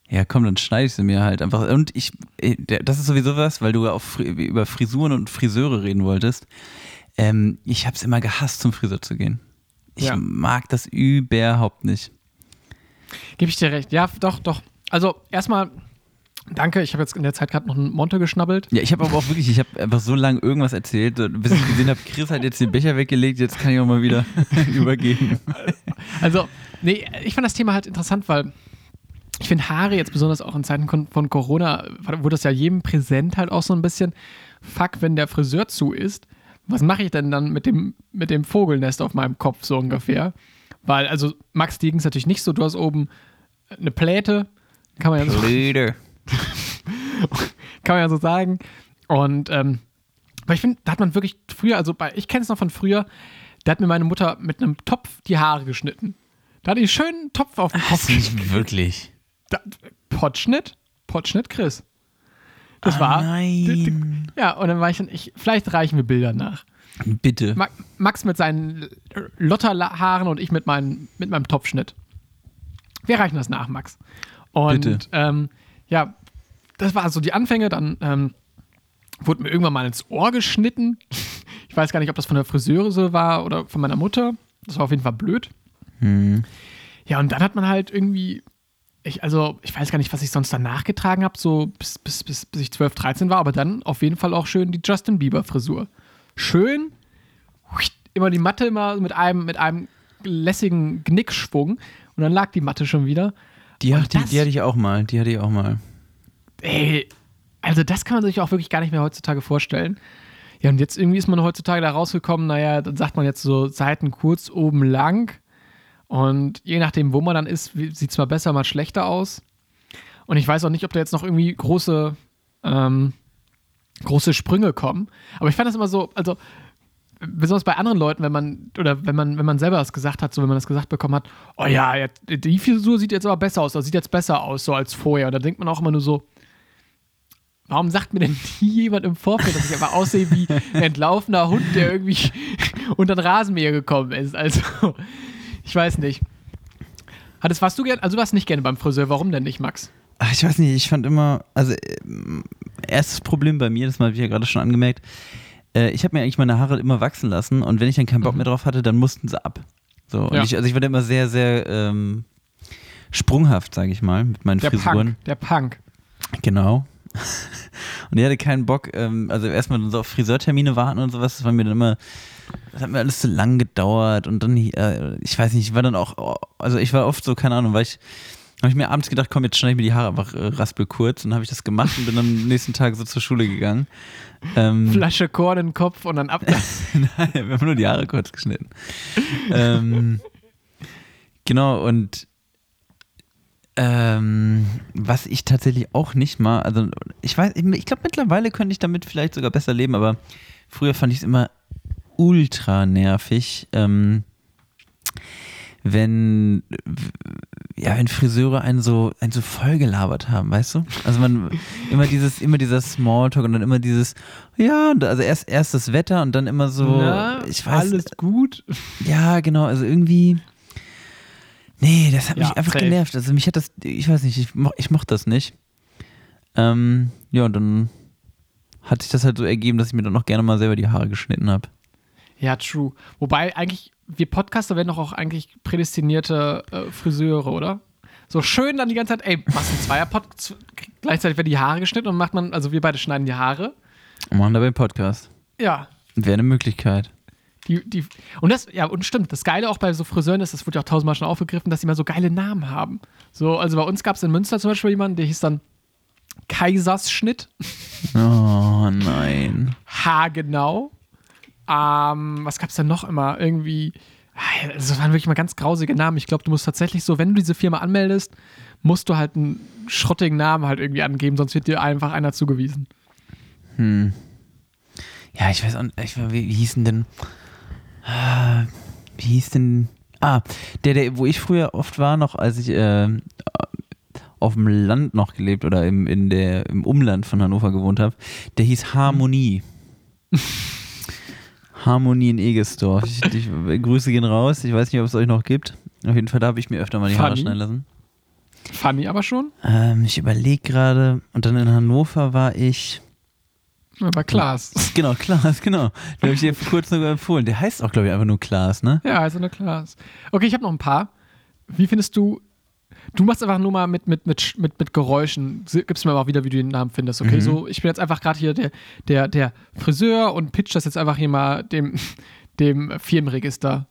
ja, komm, dann schneide ich sie mir halt einfach. Und ich, äh, das ist sowieso was, weil du auf, Fri- über Frisuren und Friseure reden wolltest. Ähm, ich habe es immer gehasst, zum Friseur zu gehen. Ich Ja. mag das überhaupt nicht. Gebe ich dir recht. Ja, doch, doch. Also erstmal, danke. Ich habe jetzt in der Zeit gerade noch einen Monte geschnabbelt. Ja, ich habe aber auch wirklich, ich habe einfach so lange irgendwas erzählt, bis ich gesehen habe, Chris hat jetzt den Becher weggelegt, jetzt kann ich auch mal wieder (laughs) übergeben. Also, nee, ich fand das Thema halt interessant, weil ich finde Haare jetzt besonders auch in Zeiten von Corona, wurde das ja jedem präsent halt auch so ein bisschen. Fuck, wenn der Friseur zu ist, was mache ich denn dann mit dem, mit dem Vogelnest auf meinem Kopf so ungefähr? Weil, also Max, ging es natürlich nicht so, du hast oben eine Pläte, kann man ja so, (laughs) kann man ja so sagen. Und ähm, weil ich finde, da hat man wirklich früher, also bei, ich kenne es noch von früher, da hat mir meine Mutter mit einem Topf die Haare geschnitten. Da hatte ich einen schönen Topf auf dem Kopf. Nicht wirklich. Da, Potschnitt? Potschnitt Chris. Das Ah, war. Nein. Ja, und dann war ich dann, ich, vielleicht reichen wir Bilder nach. Bitte. Ma Max mit seinen Lotterhaaren und ich mit, meinen, mit meinem Topfschnitt. Wir reichen das nach, Max. Und Bitte. Ähm, ja, das war so die Anfänge. Dann ähm, wurde mir irgendwann mal ins Ohr geschnitten. Ich weiß gar nicht, ob das von der Friseuse war oder von meiner Mutter. Das war auf jeden Fall blöd. Hm. Ja, und dann hat man halt irgendwie, ich, also ich weiß gar nicht, was ich sonst danach getragen habe, so bis, bis, bis, bis ich 12, 13 war, aber dann auf jeden Fall auch schön die Justin Bieber-Frisur. Schön, immer die Matte immer mit einem, mit einem lässigen Knickschwung und dann lag die Matte schon wieder. Die, hat- die, die hatte ich auch mal. Die hatte ich auch mal. ey, also das kann man sich auch wirklich gar nicht mehr heutzutage vorstellen. Ja, und jetzt irgendwie ist man heutzutage da rausgekommen, naja, dann sagt man jetzt so Seiten kurz, oben lang. Und je nachdem, wo man dann ist, sieht es mal besser, mal schlechter aus. Und ich weiß auch nicht, ob da jetzt noch irgendwie große, ähm, große Sprünge kommen. Aber ich fand das immer so, also besonders bei anderen Leuten, wenn man, oder wenn man, wenn man selber das gesagt hat, so wenn man das gesagt bekommen hat, oh ja, die Frisur sieht jetzt aber besser aus, oder sieht jetzt besser aus, so als vorher. Und da denkt man auch immer nur so, warum sagt mir denn (laughs) nie jemand im Vorfeld, dass ich einfach aussehe wie ein entlaufener Hund, der irgendwie (laughs) unter den Rasenmäher gekommen ist? Also, ich weiß nicht. Hattest, warst du gern, also du warst nicht gerne beim Friseur, warum denn nicht, Max? Ach, ich weiß nicht, ich fand immer, also ähm, erstes Problem bei mir, das habe ich ja gerade schon angemerkt, äh, ich habe mir eigentlich meine Haare immer wachsen lassen und wenn ich dann keinen Bock Mhm. mehr drauf hatte, dann mussten sie ab. So, und Ja. ich, also ich war immer sehr, sehr ähm, sprunghaft, sage ich mal, mit meinen Der Frisuren. Punk, der Punk. Genau. (laughs) Und ich hatte keinen Bock, ähm, also erstmal so auf Friseurtermine warten und sowas, das war mir dann immer, das hat mir alles zu lang gedauert und dann, äh, ich weiß nicht, ich war dann auch, oh, also ich war oft so, keine Ahnung, weil ich, habe ich mir abends gedacht, komm, jetzt schneide ich mir die Haare einfach äh, raspelkurz und dann habe ich das gemacht und bin am nächsten Tag so zur Schule gegangen. Ähm, (laughs) Flasche Korn in den Kopf und dann ab. (laughs) Nein, wir haben nur die Haare kurz geschnitten. ähm, genau, und ähm, was ich tatsächlich auch nicht mal, also ich weiß, ich glaube mittlerweile könnte ich damit vielleicht sogar besser leben, aber früher fand ich es immer ultra nervig, ähm, wenn ja, wenn Friseure einen so, einen so vollgelabert haben, weißt du? Also man, immer dieses, immer dieser Smalltalk und dann immer dieses, ja, also erst, erst das Wetter und dann immer so, Na, ich weiß, alles gut. ja, genau, also irgendwie, nee, das hat Ja, mich einfach safe. genervt. Also mich hat das, ich weiß nicht, ich, mo- ich mochte das nicht. Ähm, ja, und dann hat sich das halt so ergeben, dass ich mir dann noch gerne mal selber die Haare geschnitten habe. Ja, true. Wobei eigentlich, wir Podcaster werden doch auch eigentlich prädestinierte äh, Friseure, oder? So schön dann die ganze Zeit, ey, machst einen Zweierpod, z- gleichzeitig werden die Haare geschnitten und macht man, also wir beide schneiden die Haare. Und machen dabei einen Podcast. Ja. Wäre eine Möglichkeit. Die, die, und das, ja, und stimmt, das Geile auch bei so Friseuren ist, das wurde ja auch tausendmal schon aufgegriffen, dass die mal so geile Namen haben. So, also bei uns gab es in Münster zum Beispiel jemanden, der hieß dann Kaisersschnitt, Oh nein. haargenau. Ähm, was gab es denn noch immer? Irgendwie, ah, das waren wirklich mal ganz grausige Namen. Ich glaube, du musst tatsächlich so, wenn du diese Firma anmeldest, musst du halt einen schrottigen Namen halt irgendwie angeben, sonst wird dir einfach einer zugewiesen. Hm. Ja, ich weiß auch nicht, ich, wie, hieß denn denn, ah, wie hieß denn, ah, der, der, wo ich früher oft war, noch als ich äh, auf dem Land noch gelebt oder im, in der, im Umland von Hannover gewohnt habe, der hieß Harmonie. (laughs) Harmonie in Egesdorf. Ich, ich, (laughs) Grüße gehen raus. Ich weiß nicht, ob es euch noch gibt. Auf jeden Fall, da habe ich mir öfter mal die Haare Funny. schneiden lassen. Funny aber schon. Ähm, ich überlege gerade. Und dann in Hannover war ich. Aber Klaas. (laughs) Genau, Klaas, genau. Den habe ich dir vor kurzem sogar empfohlen. Der heißt auch, glaube ich, einfach nur Klaas, ne? Ja, also eine Klaas. Okay, ich habe noch ein paar. Wie findest du, du machst einfach nur mal mit, mit, mit, mit, mit Geräuschen, gibst mir mal wieder, wie du den Namen findest, okay? Mhm. So, ich bin jetzt einfach gerade hier der, der, der Friseur und pitch das jetzt einfach hier mal dem, (laughs) dem Firmenregister.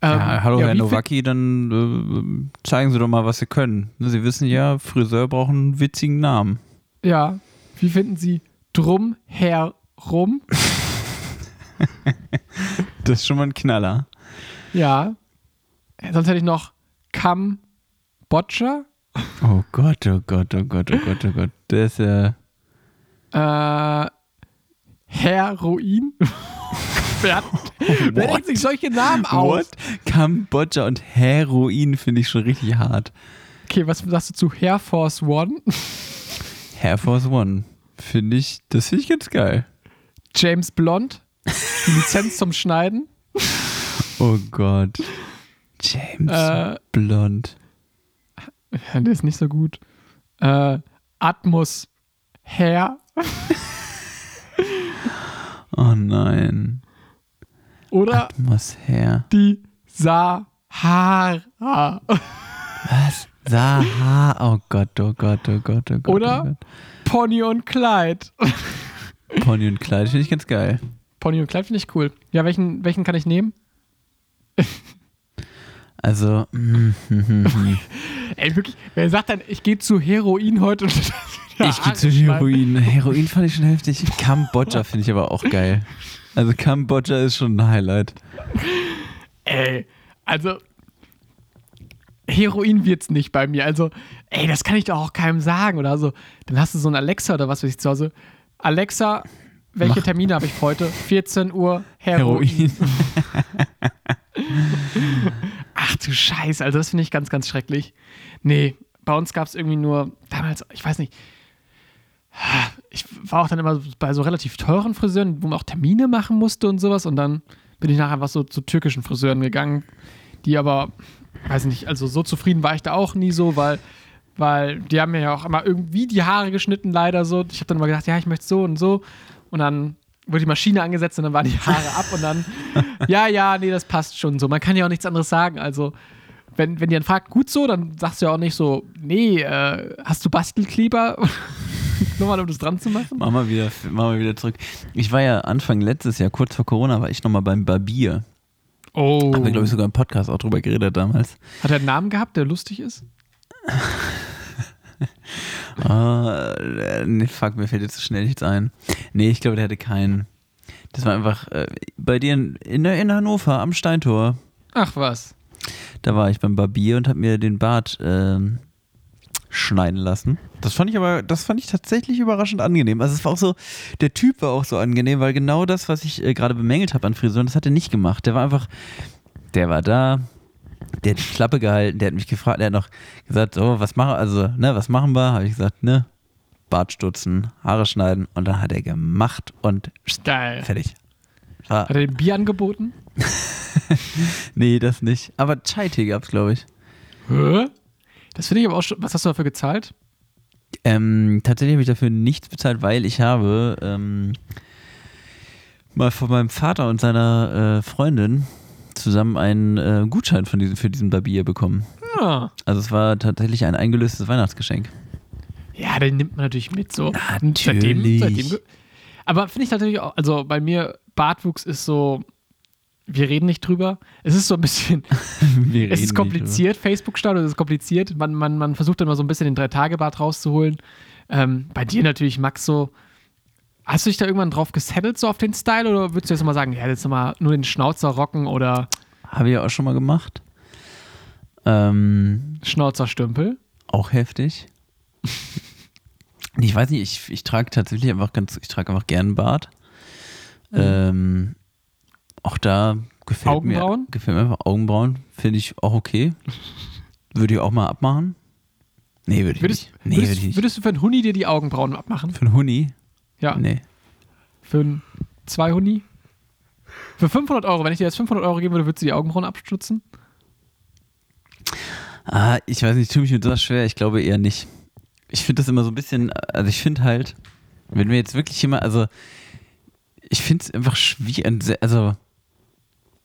Ähm, Ja, hallo ja, Herr Nowacki, dann äh, zeigen Sie doch mal, was Sie können. Sie wissen ja, Friseur braucht einen witzigen Namen. Ja, wie finden Sie drum herum? (laughs) Das ist schon mal ein Knaller. Ja. Sonst hätte ich noch Kambodscha, Oh Gott, oh Gott, oh Gott, oh Gott, oh Gott. Der ist ja. äh, Heroin. (laughs) wer, hat, wer denkt sich solche Namen aus? What? Kambodscha und Heroin finde ich schon richtig hart. Okay, was sagst du zu Air Force One? Air Force One. Finde ich, das finde ich ganz geil. James Blond? Die Lizenz zum Schneiden? Oh Gott. James Äh, Blond. Ja, der ist nicht so gut. Äh, Atmos Hair? Oh nein. Oder Atmosphäre. die Sahara? Was? Saha. Oh Gott, oh Gott, oh Gott, oh Gott. Oder? Oh Pony und. Gott. Pony und Kleid finde ich ganz geil. Pony und Clyde finde ich cool. Ja, welchen, welchen kann ich nehmen? Also, mm, hm, hm. Ey, wirklich, wer sagt dann, ich gehe zu Heroin heute und (laughs) Ich gehe zu Heroin. Heroin fand ich schon heftig. Kambodscha finde ich aber auch geil. Also Kambodscha ist schon ein Highlight. Ey, also Heroin wird's nicht bei mir. Also, ey, das kann ich doch auch keinem sagen oder so. Dann hast du so ein Alexa oder was weiß ich zu Hause. Alexa, welche Mach- Termine habe ich heute? 14 Uhr Heroin. Heroin. (laughs) Ach du Scheiße, also das finde ich ganz, ganz schrecklich. Nee, bei uns gab es irgendwie nur damals, ich weiß nicht. Ich war auch dann immer bei so relativ teuren Friseuren, wo man auch Termine machen musste und sowas. Und dann bin ich nachher einfach so zu türkischen Friseuren gegangen, die aber, weiß nicht, also so zufrieden war ich da auch nie so, weil, weil die haben mir ja auch immer irgendwie die Haare geschnitten, leider so. Ich habe dann immer gedacht, ja, ich möchte so und so. Und dann wurde die Maschine angesetzt und dann waren die (laughs) Haare ab und dann, ja, ja, nee, das passt schon so. Man kann ja auch nichts anderes sagen. Also, wenn, wenn die dann fragt, gut so, dann sagst du ja auch nicht so, nee, äh, hast du Bastelkleber? (laughs) Nur mal, um das dran zu machen. Mach mal, wieder, mach mal wieder zurück. Ich war ja Anfang letztes Jahr, kurz vor Corona, war ich nochmal beim Barbier. Oh. Haben wir, glaube ich, sogar im Podcast auch drüber geredet damals. Hat er einen Namen gehabt, der lustig ist? (laughs) Ah, äh, nee, fuck, mir fällt jetzt so schnell nichts ein. Nee, ich glaube, der hatte keinen. Das war einfach äh, bei dir in, in, in Hannover am Steintor. Ach was. Da war ich beim Barbier und habe mir den Bart ähm, schneiden lassen. Das fand ich aber, das fand ich tatsächlich überraschend angenehm. Also es war auch so, der Typ war auch so angenehm, weil genau das, was ich äh, gerade bemängelt habe an Frisuren, das hat er nicht gemacht. Der war einfach, der war da, der hat die Klappe gehalten, der hat mich gefragt, der hat noch gesagt, so, was machen, also, ne, was machen wir? Habe ich gesagt, ne, Bart stutzen, Haare schneiden und dann hat er gemacht und Geil. fertig. War, Hat er dem Bier angeboten? (laughs) nee, das nicht. Aber Chai-Tee gab's, glaube ich. Hä? Das finde ich aber auch schon. Was hast du dafür gezahlt? Ähm, tatsächlich habe ich dafür nichts bezahlt, weil ich habe ähm, mal von meinem Vater und seiner äh, Freundin zusammen einen äh, Gutschein von diesem, für diesen Barbier bekommen. Ah. Also es war tatsächlich ein eingelöstes Weihnachtsgeschenk. Ja, den nimmt man natürlich mit so. Natürlich. Seitdem, seitdem, aber finde ich natürlich auch, also bei mir, Bartwuchs ist so, wir reden nicht drüber. Es ist so ein bisschen, (laughs) Wir es ist kompliziert, Facebook-Start, es ist kompliziert. Man, man, man versucht dann mal so ein bisschen den Drei-Tage-Bart rauszuholen. Ähm, bei dir natürlich, Max, so, hast du dich da irgendwann drauf gesettelt, so auf den Style, oder würdest du jetzt mal sagen, ja, jetzt nochmal nur den Schnauzer rocken oder. Habe ich auch schon mal gemacht. Ähm, Schnauzerstümpel? auch heftig. ich weiß nicht, ich, ich trage tatsächlich einfach ganz, ich trage einfach gern Bart. Ähm, auch da gefällt Augenbrauen? mir, gefällt mir einfach Augenbrauen, finde ich auch okay. Würde ich auch mal abmachen. Nee, würde ich Würdest, nicht. Nee, würdest, würde ich nicht. würdest du für einen Huni dir die Augenbrauen abmachen? Für einen Huni? Ja. Nee. Für ein, zwei Huni? Für 500 Euro, wenn ich dir jetzt 500 Euro geben würde, würdest du die Augenbrauen abstutzen? Ah, ich weiß nicht, ich tue mich mit sowas schwer. Ich glaube eher nicht. Ich finde das immer so ein bisschen, also ich finde halt, wenn wir jetzt wirklich jemand, also ich finde es einfach schwierig, also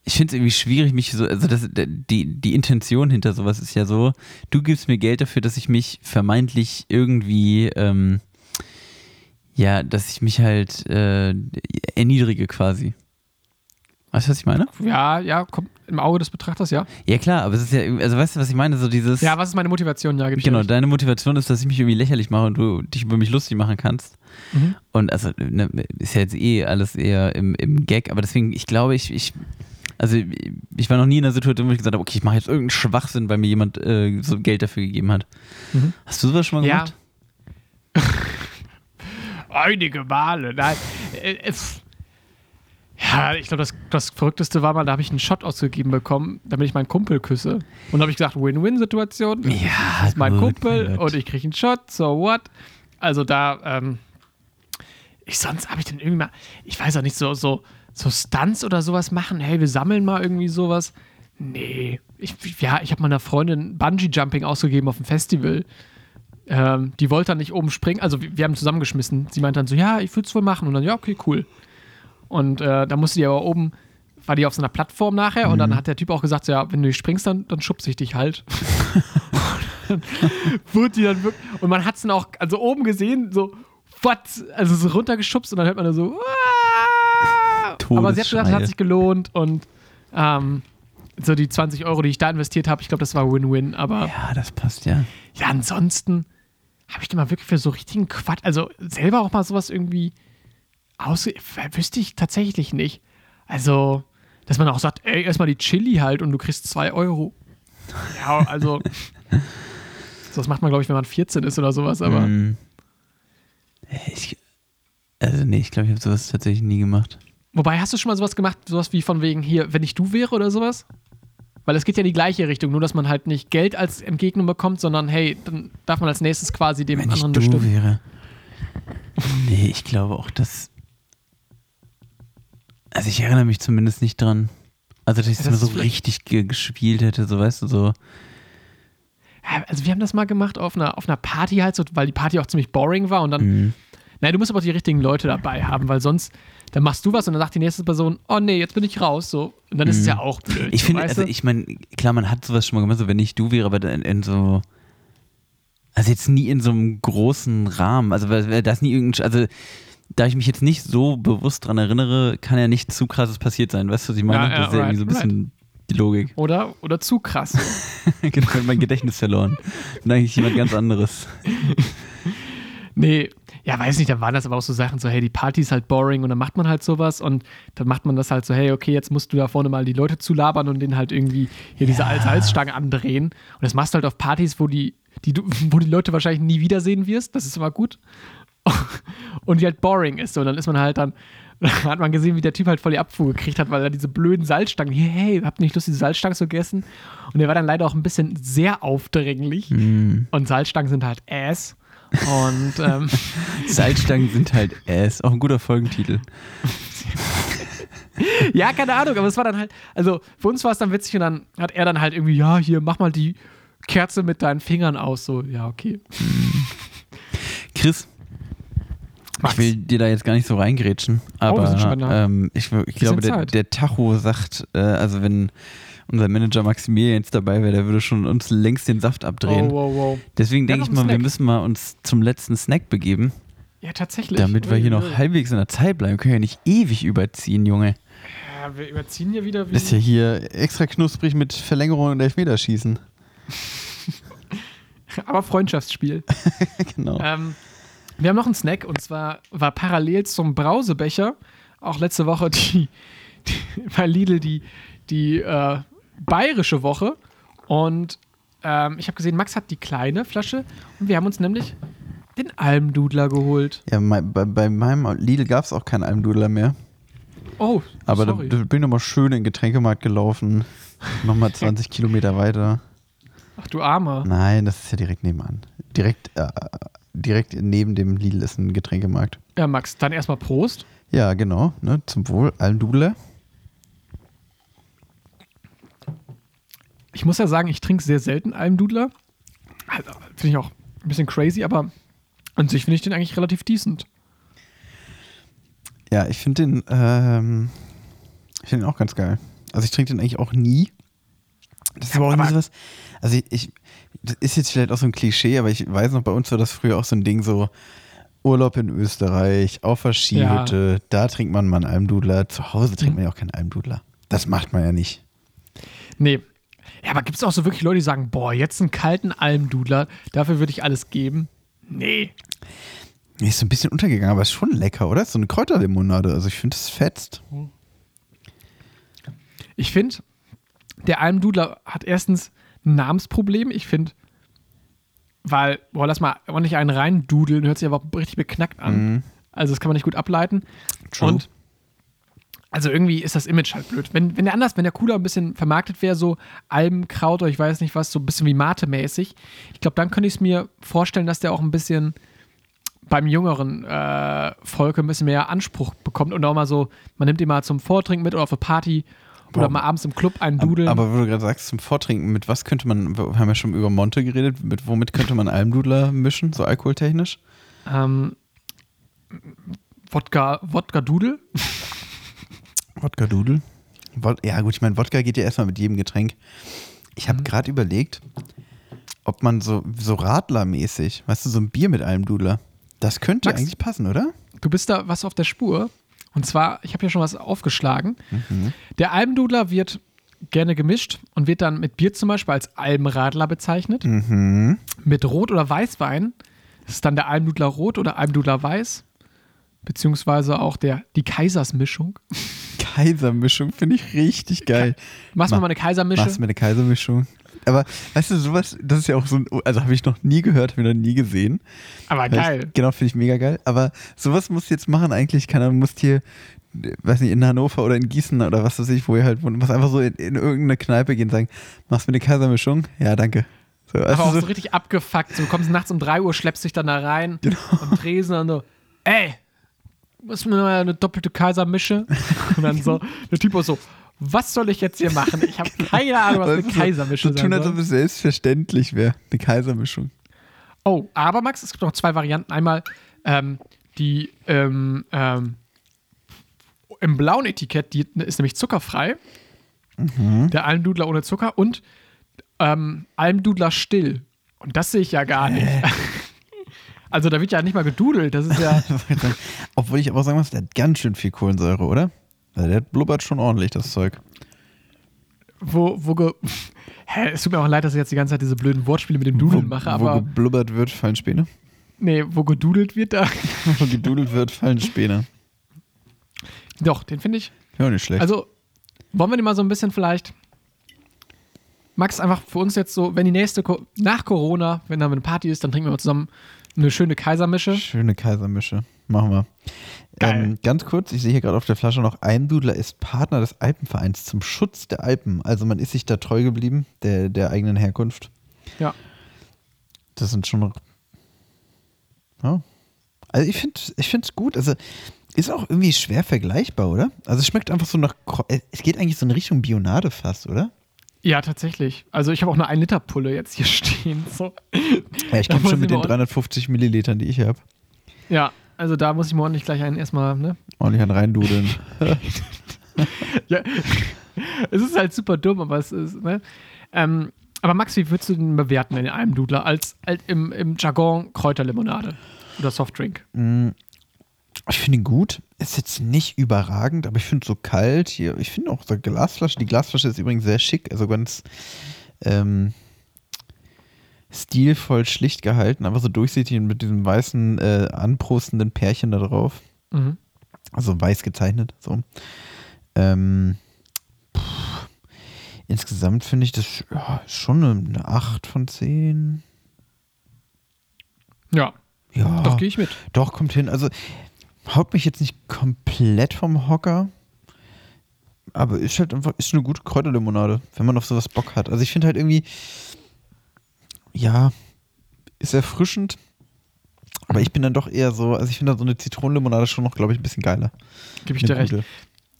ich finde es irgendwie schwierig, mich so, also das, die, die Intention hinter sowas ist ja so, du gibst mir Geld dafür, dass ich mich vermeintlich irgendwie, ähm, ja, dass ich mich halt äh, erniedrige quasi. Weißt du, was ich meine? Ja, ja, kommt im Auge des Betrachters, ja. Ja klar, aber es ist ja, also weißt du, was ich meine? So dieses. Ja, was ist meine Motivation? Ja, Genau, deine Motivation ist, dass ich mich irgendwie lächerlich mache und du dich über mich lustig machen kannst. Mhm. Und also, ne, ist ja jetzt eh alles eher im, im Gag, aber deswegen, ich glaube, ich, ich, also ich war noch nie in einer Situation, wo ich gesagt habe, okay, ich mache jetzt irgendeinen Schwachsinn, weil mir jemand äh, so Geld dafür gegeben hat. Mhm. Hast du sowas schon mal Ja. (laughs) Einige Male, nein. Äh, äh. Ja, ich glaube, das, das Verrückteste war mal, da habe ich einen Shot ausgegeben bekommen, damit ich meinen Kumpel küsse. Und da habe ich gesagt, Win-Win-Situation. Ja, Das ist mein gut, Kumpel Gott. und ich kriege einen Shot, so what? Also da, ähm, ich sonst habe ich dann irgendwie mal, ich weiß auch nicht, so, so, so Stunts oder sowas machen. Hey, wir sammeln mal irgendwie sowas. Nee, ich, ja, ich habe meiner Freundin Bungee-Jumping ausgegeben auf dem Festival. Ähm, die wollte dann nicht oben springen, also wir, wir haben zusammengeschmissen. Sie meinte dann so, ja, ich würde es wohl machen. Und dann, ja, okay, cool. Und äh, da musste die aber oben, war die auf so einer Plattform nachher und dann hat der Typ auch gesagt, so, ja, wenn du nicht springst, dann, dann schubse ich dich halt. und (laughs) dann wurde die dann wirklich, und man hat es dann auch, also oben gesehen, so, what? Also so runtergeschubst und dann hört man da so, aber sie hat gesagt, es hat sich gelohnt und ähm, so die 20 Euro, die ich da investiert habe, ich glaube, das war Win-Win, aber Ja, das passt ja. ja, ansonsten, habe ich denn mal wirklich für so richtigen Quatsch, also selber auch mal sowas irgendwie aus, wüsste ich tatsächlich nicht. Also, dass man auch sagt, ey, erstmal die Chili halt und du kriegst zwei Euro. Ja, also, (laughs) das macht man, glaube ich, wenn man 14 ist oder sowas, aber Mm. Ich, also nee, ich glaube, ich habe sowas tatsächlich nie gemacht. Wobei, hast du schon mal sowas gemacht, sowas wie von wegen hier, wenn ich du wäre oder sowas? Weil es geht ja in die gleiche Richtung, nur dass man halt nicht Geld als Entgegnung bekommt, sondern hey, dann darf man als nächstes quasi dem Wenn ich anderen du bestimmen. wäre. (laughs) Nee, ich glaube auch, dass. Also ich erinnere mich zumindest nicht dran. Also, dass ich es mal das so ist vielleicht- richtig ge gespielt hätte, so weißt du, so. Also wir haben das mal gemacht auf einer, auf einer Party halt, so, weil die Party auch ziemlich boring war und dann, Mhm. nein, du musst aber die richtigen Leute dabei haben, weil sonst, dann machst du was und dann sagt die nächste Person, oh nee, jetzt bin ich raus, so. Und dann ist es ja auch blöd. Mhm. Ich so, finde, also ich meine, klar, man hat sowas schon mal gemacht, so wenn ich du wäre, aber dann in so. Also jetzt nie in so einem großen Rahmen. Also das nie irgendein. Also da ich mich jetzt nicht so bewusst dran erinnere, kann ja nicht zu krasses passiert sein. Weißt du, was ich meine? Ja, ja, das ist ja irgendwie so ein right, bisschen die Logik. oder, oder zu krass. (laughs) Genau, mein Gedächtnis verloren. Bin eigentlich jemand ganz anderes. Nee, ja, weiß nicht, da waren das aber auch so Sachen, so, hey, die Party ist halt boring und dann macht man halt sowas und dann macht man das halt so, hey, okay, jetzt musst du da vorne mal die Leute zulabern und denen halt irgendwie hier diese Als Halsstange andrehen. Und das machst du halt auf Partys, wo die, die (laughs) wo die Leute wahrscheinlich nie wiedersehen wirst. Das ist immer gut. (laughs) Und die halt boring ist. So, und dann ist man halt dann, (laughs) hat man gesehen, wie der Typ halt voll die Abfuhr gekriegt hat, weil er diese blöden Salzstangen, hey, hey, habt ihr nicht Lust, diese Salzstangen zu essen? Und der war dann leider auch ein bisschen sehr aufdringlich. Und Salzstangen sind halt Ass. Und ähm, (laughs) Salzstangen sind halt Ass. Auch ein guter Folgentitel. (laughs) ja, keine Ahnung, aber es war dann halt, also für uns war es dann witzig und dann hat er dann halt irgendwie, ja, hier, mach mal die Kerze mit deinen Fingern aus. So, ja, okay. Chris, Max. ich will dir da jetzt gar nicht so reingrätschen, aber schon bei der- ähm, ich, ich glaube, der, der Tacho sagt, äh, also wenn unser Manager Maximilian jetzt dabei wäre, der würde schon uns längst den Saft abdrehen. Oh, wow, wow. Deswegen Ja, denke ich mal, wir Snack. müssen mal uns zum letzten Snack begeben, Ja, tatsächlich. damit wir hier noch halbwegs in der Zeit bleiben. Wir können ja nicht ewig überziehen, Junge. Ja, wir überziehen hier wieder wie. Das ist ja hier extra knusprig mit Verlängerung und Elfmeterschießen. (laughs) aber Freundschaftsspiel. (laughs) genau. ähm, wir haben noch einen Snack und zwar war parallel zum Brausebecher auch letzte Woche die, die bei Lidl die, die äh, bayerische Woche und ähm, ich habe gesehen, Max hat die kleine Flasche und wir haben uns nämlich den Almdudler geholt. Ja, mein, bei, bei meinem Lidl gab es auch keinen Almdudler mehr. Oh, Aber da, sorry. da bin ich nochmal schön in den Getränkemarkt gelaufen. Nochmal 20 (laughs) Kilometer weiter. Ach du Armer. Nein, das ist ja direkt nebenan. Direkt, äh, direkt neben dem Lidl ist ein Getränkemarkt. Ja, Max, dann erstmal Prost. Ja, genau. Ne, zum Wohl. Almdudler. Ich muss ja sagen, ich trinke sehr selten Almdudler. Also, finde ich auch ein bisschen crazy, aber an sich finde ich den eigentlich relativ decent. Ja, ich finde den, ähm, ich finde den auch ganz geil. Also ich trinke den eigentlich auch nie. Das ist aber auch aber- nie sowas. Also ich, ich, das ist jetzt vielleicht auch so ein Klischee, aber ich weiß noch, bei uns war das früher auch so ein Ding so, Urlaub in Österreich, auf der Skihütte, da trinkt man mal einen Almdudler. Zu Hause trinkt man ja auch keinen Almdudler. Das macht man ja nicht. Nee. Ja, aber gibt es auch so wirklich Leute, die sagen, boah, jetzt einen kalten Almdudler, dafür würde ich alles geben? Nee. Nee, Ist so ein bisschen untergegangen, aber ist schon lecker, oder? Ist So eine Kräuterlimonade. Also ich finde, das fetzt. Ich finde, der Almdudler hat erstens ein Namensproblem. Ich finde, weil, boah, lass mal ordentlich einen reindudeln, hört sich aber richtig beknackt an. Also das kann man nicht gut ableiten. True. Und also irgendwie ist das Image halt blöd. Wenn, wenn der anders, wenn der cooler ein bisschen vermarktet wäre, so Almkraut oder ich weiß nicht was, so ein bisschen wie Mate-mäßig, ich glaube, dann könnte ich es mir vorstellen, dass der auch ein bisschen beim jüngeren äh, Volk ein bisschen mehr Anspruch bekommt und auch mal so, man nimmt ihn mal zum Vortrinken mit oder auf eine Party oder Boah. mal abends im Club einen dudeln. Aber wo du gerade sagst, zum Vortrinken, mit was könnte man, wir haben ja schon über Monte geredet, mit womit könnte man Almdudler mischen, so alkoholtechnisch? ähm, Wodka, Wodka Dudel? Wodka Dudel? Wod ja, gut, ich meine, Wodka geht ja erstmal mit jedem Getränk. Ich habe gerade überlegt, ob man so, so Radlermäßig, weißt du, so ein Bier mit Almdudler, das könnte Max? eigentlich passen, oder? Du bist da was auf der Spur. Und zwar, ich habe hier schon was aufgeschlagen. Der Almdudler wird gerne gemischt und wird dann mit Bier zum Beispiel als Almradler bezeichnet. Mit Rot- oder Weißwein ist dann der Almdudler Rot oder Almdudler Weiß. Beziehungsweise auch der, die Kaisersmischung. Kaisermischung finde ich richtig geil. Machst du Ma- mal eine Kaisermische? Machst du mir eine Kaisermischung? Aber weißt du, sowas, das ist ja auch so ein, also habe ich noch nie gehört, habe ich noch nie gesehen. Aber geil. Ich, genau, finde ich mega geil. Aber sowas musst du jetzt machen eigentlich, keine Ahnung, musst hier, weiß nicht, in Hannover oder in Gießen oder was weiß ich, wo ihr halt, wohnt, musst einfach so in, in irgendeine Kneipe gehen und sagen, machst du mir eine Kaisermischung? Ja, danke. So, weißt Aber auch so so, richtig abgefuckt. So, du kommst nachts um 3 Uhr, schleppst dich dann da rein Genau. am Tresen und so, ey, was mir mal eine doppelte Kaisermische? Und dann so, (laughs) der Typ auch so, was soll ich jetzt hier machen? Ich habe keine Ahnung, was eine du, Kaisermische so tun, sein als ob es selbstverständlich wäre. Eine Kaisermischung. Oh, aber Max, es gibt noch zwei Varianten. Einmal ähm, die ähm, ähm, im blauen Etikett, die ist nämlich zuckerfrei. Der Almdudler ohne Zucker und ähm, Almdudler still. Und das sehe ich ja gar nicht. (laughs) Also da wird ja nicht mal gedudelt. Das ist ja. (laughs) Obwohl ich aber sagen muss, der hat ganz schön viel Kohlensäure, oder? Der blubbert schon ordentlich, das Zeug. wo, wo ge (laughs) Hä, es tut mir auch leid, dass ich jetzt die ganze Zeit diese blöden Wortspiele mit dem Dudeln mache, wo aber geblubbert wird, fallen Späne. nee, wo gedudelt wird, da. (laughs) wo gedudelt wird, fallen Späne. Doch, den finde ich. Ja, nicht schlecht. Also, wollen wir den mal so ein bisschen vielleicht. Max, einfach für uns jetzt so, wenn die nächste, Ko nach Corona, wenn da eine Party ist, dann trinken wir mal zusammen eine schöne Kaisermische. Schöne Kaisermische. Machen wir. Ähm, ganz kurz, ich sehe hier gerade auf der Flasche noch, Almdudler ist Partner des Alpenvereins zum Schutz der Alpen. Also man ist sich da treu geblieben, der, der eigenen Herkunft. Ja. Das sind schon noch. Ja. Also ich finde es gut. Also ist auch irgendwie schwer vergleichbar, oder? Also es schmeckt einfach so nach. Es geht eigentlich so in Richtung Bionade fast, oder? Ja, tatsächlich. Also, ich habe auch eine 1-Liter-Pulle jetzt hier (laughs) stehen. So. Ja, ich kämpfe schon mit den mal- 350 Millilitern, die ich habe. Ja, also da muss ich mir ordentlich gleich einen erstmal, ne? Ordentlich an reindudeln. (laughs) Ja, es ist halt super dumm, aber es ist, ne? Ähm, aber Max, wie würdest du den bewerten in einem Dudler als, als im, im Jargon Kräuterlimonade oder Softdrink? Ich finde ihn gut. Ist jetzt nicht überragend, aber ich finde so kalt hier. Ich finde auch so Glasflasche. Die Glasflasche ist übrigens sehr schick, also ganz ähm, stilvoll schlicht gehalten, einfach so durchsichtig mit diesem weißen äh, anprostenden Pärchen da drauf. Mhm. Also weiß gezeichnet. So. Ähm, pff, insgesamt finde ich das ja, schon eine, eine 8 von 10. Ja, Ja. doch gehe ich mit. Doch, kommt hin. Also haut mich jetzt nicht komplett vom Hocker. Aber ist halt einfach, ist eine gute Kräuterlimonade, wenn man auf sowas Bock hat. Also ich finde halt irgendwie, ja, ist erfrischend. Aber ich bin dann doch eher so, also ich finde da so eine Zitronenlimonade schon noch, glaube ich, ein bisschen geiler. Gebe ich dir recht.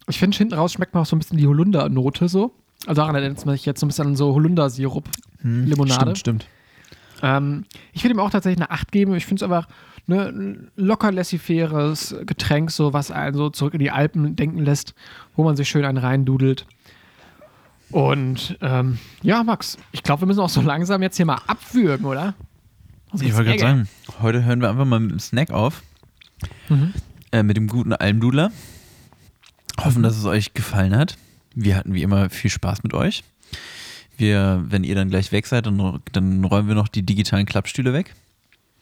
Ich finde, hinten raus schmeckt man auch so ein bisschen die Holunder-Note so. Also daran erinnert es mich jetzt so ein bisschen an so Holunder-Sirup. Hm. Stimmt, stimmt. Ähm, ich würde ihm auch tatsächlich eine 8 geben. Ich finde es einfach ne, ein locker laissez-faires Getränk, so was einen so zurück in die Alpen denken lässt, wo man sich schön einen reindudelt. Und ähm, ja, Max, ich glaube, wir müssen auch so langsam jetzt hier mal abwürgen, oder? Ich wollte gerade sagen, heute hören wir einfach mal mit dem Snack auf. Mhm. Äh, mit dem guten Almdudler. Hoffen, dass es euch gefallen hat. Wir hatten wie immer viel Spaß mit euch. Wir, wenn ihr dann gleich weg seid, dann, dann räumen wir noch die digitalen Klappstühle weg.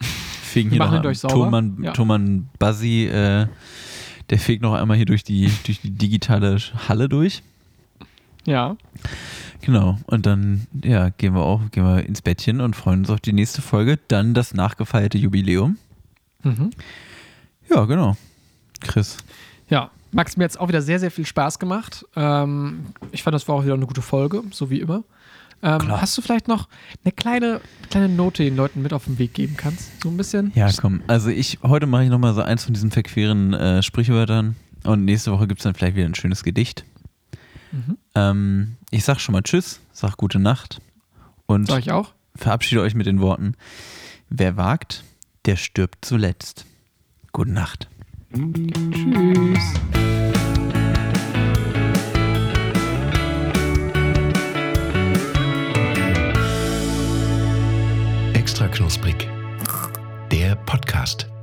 (laughs) Fegen hier Machen noch. Thomann, Ja. Thomann Buzzy, äh, der fegt noch einmal hier durch die, durch die digitale Halle durch. Ja, Genau. Und dann, ja, gehen wir auch, gehen wir ins Bettchen und freuen uns auf die nächste Folge. Dann das nachgefeierte Jubiläum. mhm. Ja, genau. Chris. ja. Max, mir hat es auch wieder sehr, sehr viel Spaß gemacht. Ähm, ich fand, das war auch wieder eine gute Folge, so wie immer. Ähm, Klar. hast du vielleicht noch eine kleine, kleine Note den Leuten mit auf den Weg geben kannst? So ein bisschen? Ja, komm. Also ich, heute mache ich nochmal so eins von diesen verqueren äh, Sprichwörtern und nächste Woche gibt es dann vielleicht wieder ein schönes Gedicht. Mhm. Ähm, ich sag schon mal Tschüss, sag gute Nacht und Sag ich auch. verabschiede euch mit den Worten, wer wagt, der stirbt zuletzt. Gute Nacht. Tschüss. Knusprig. Der Podcast.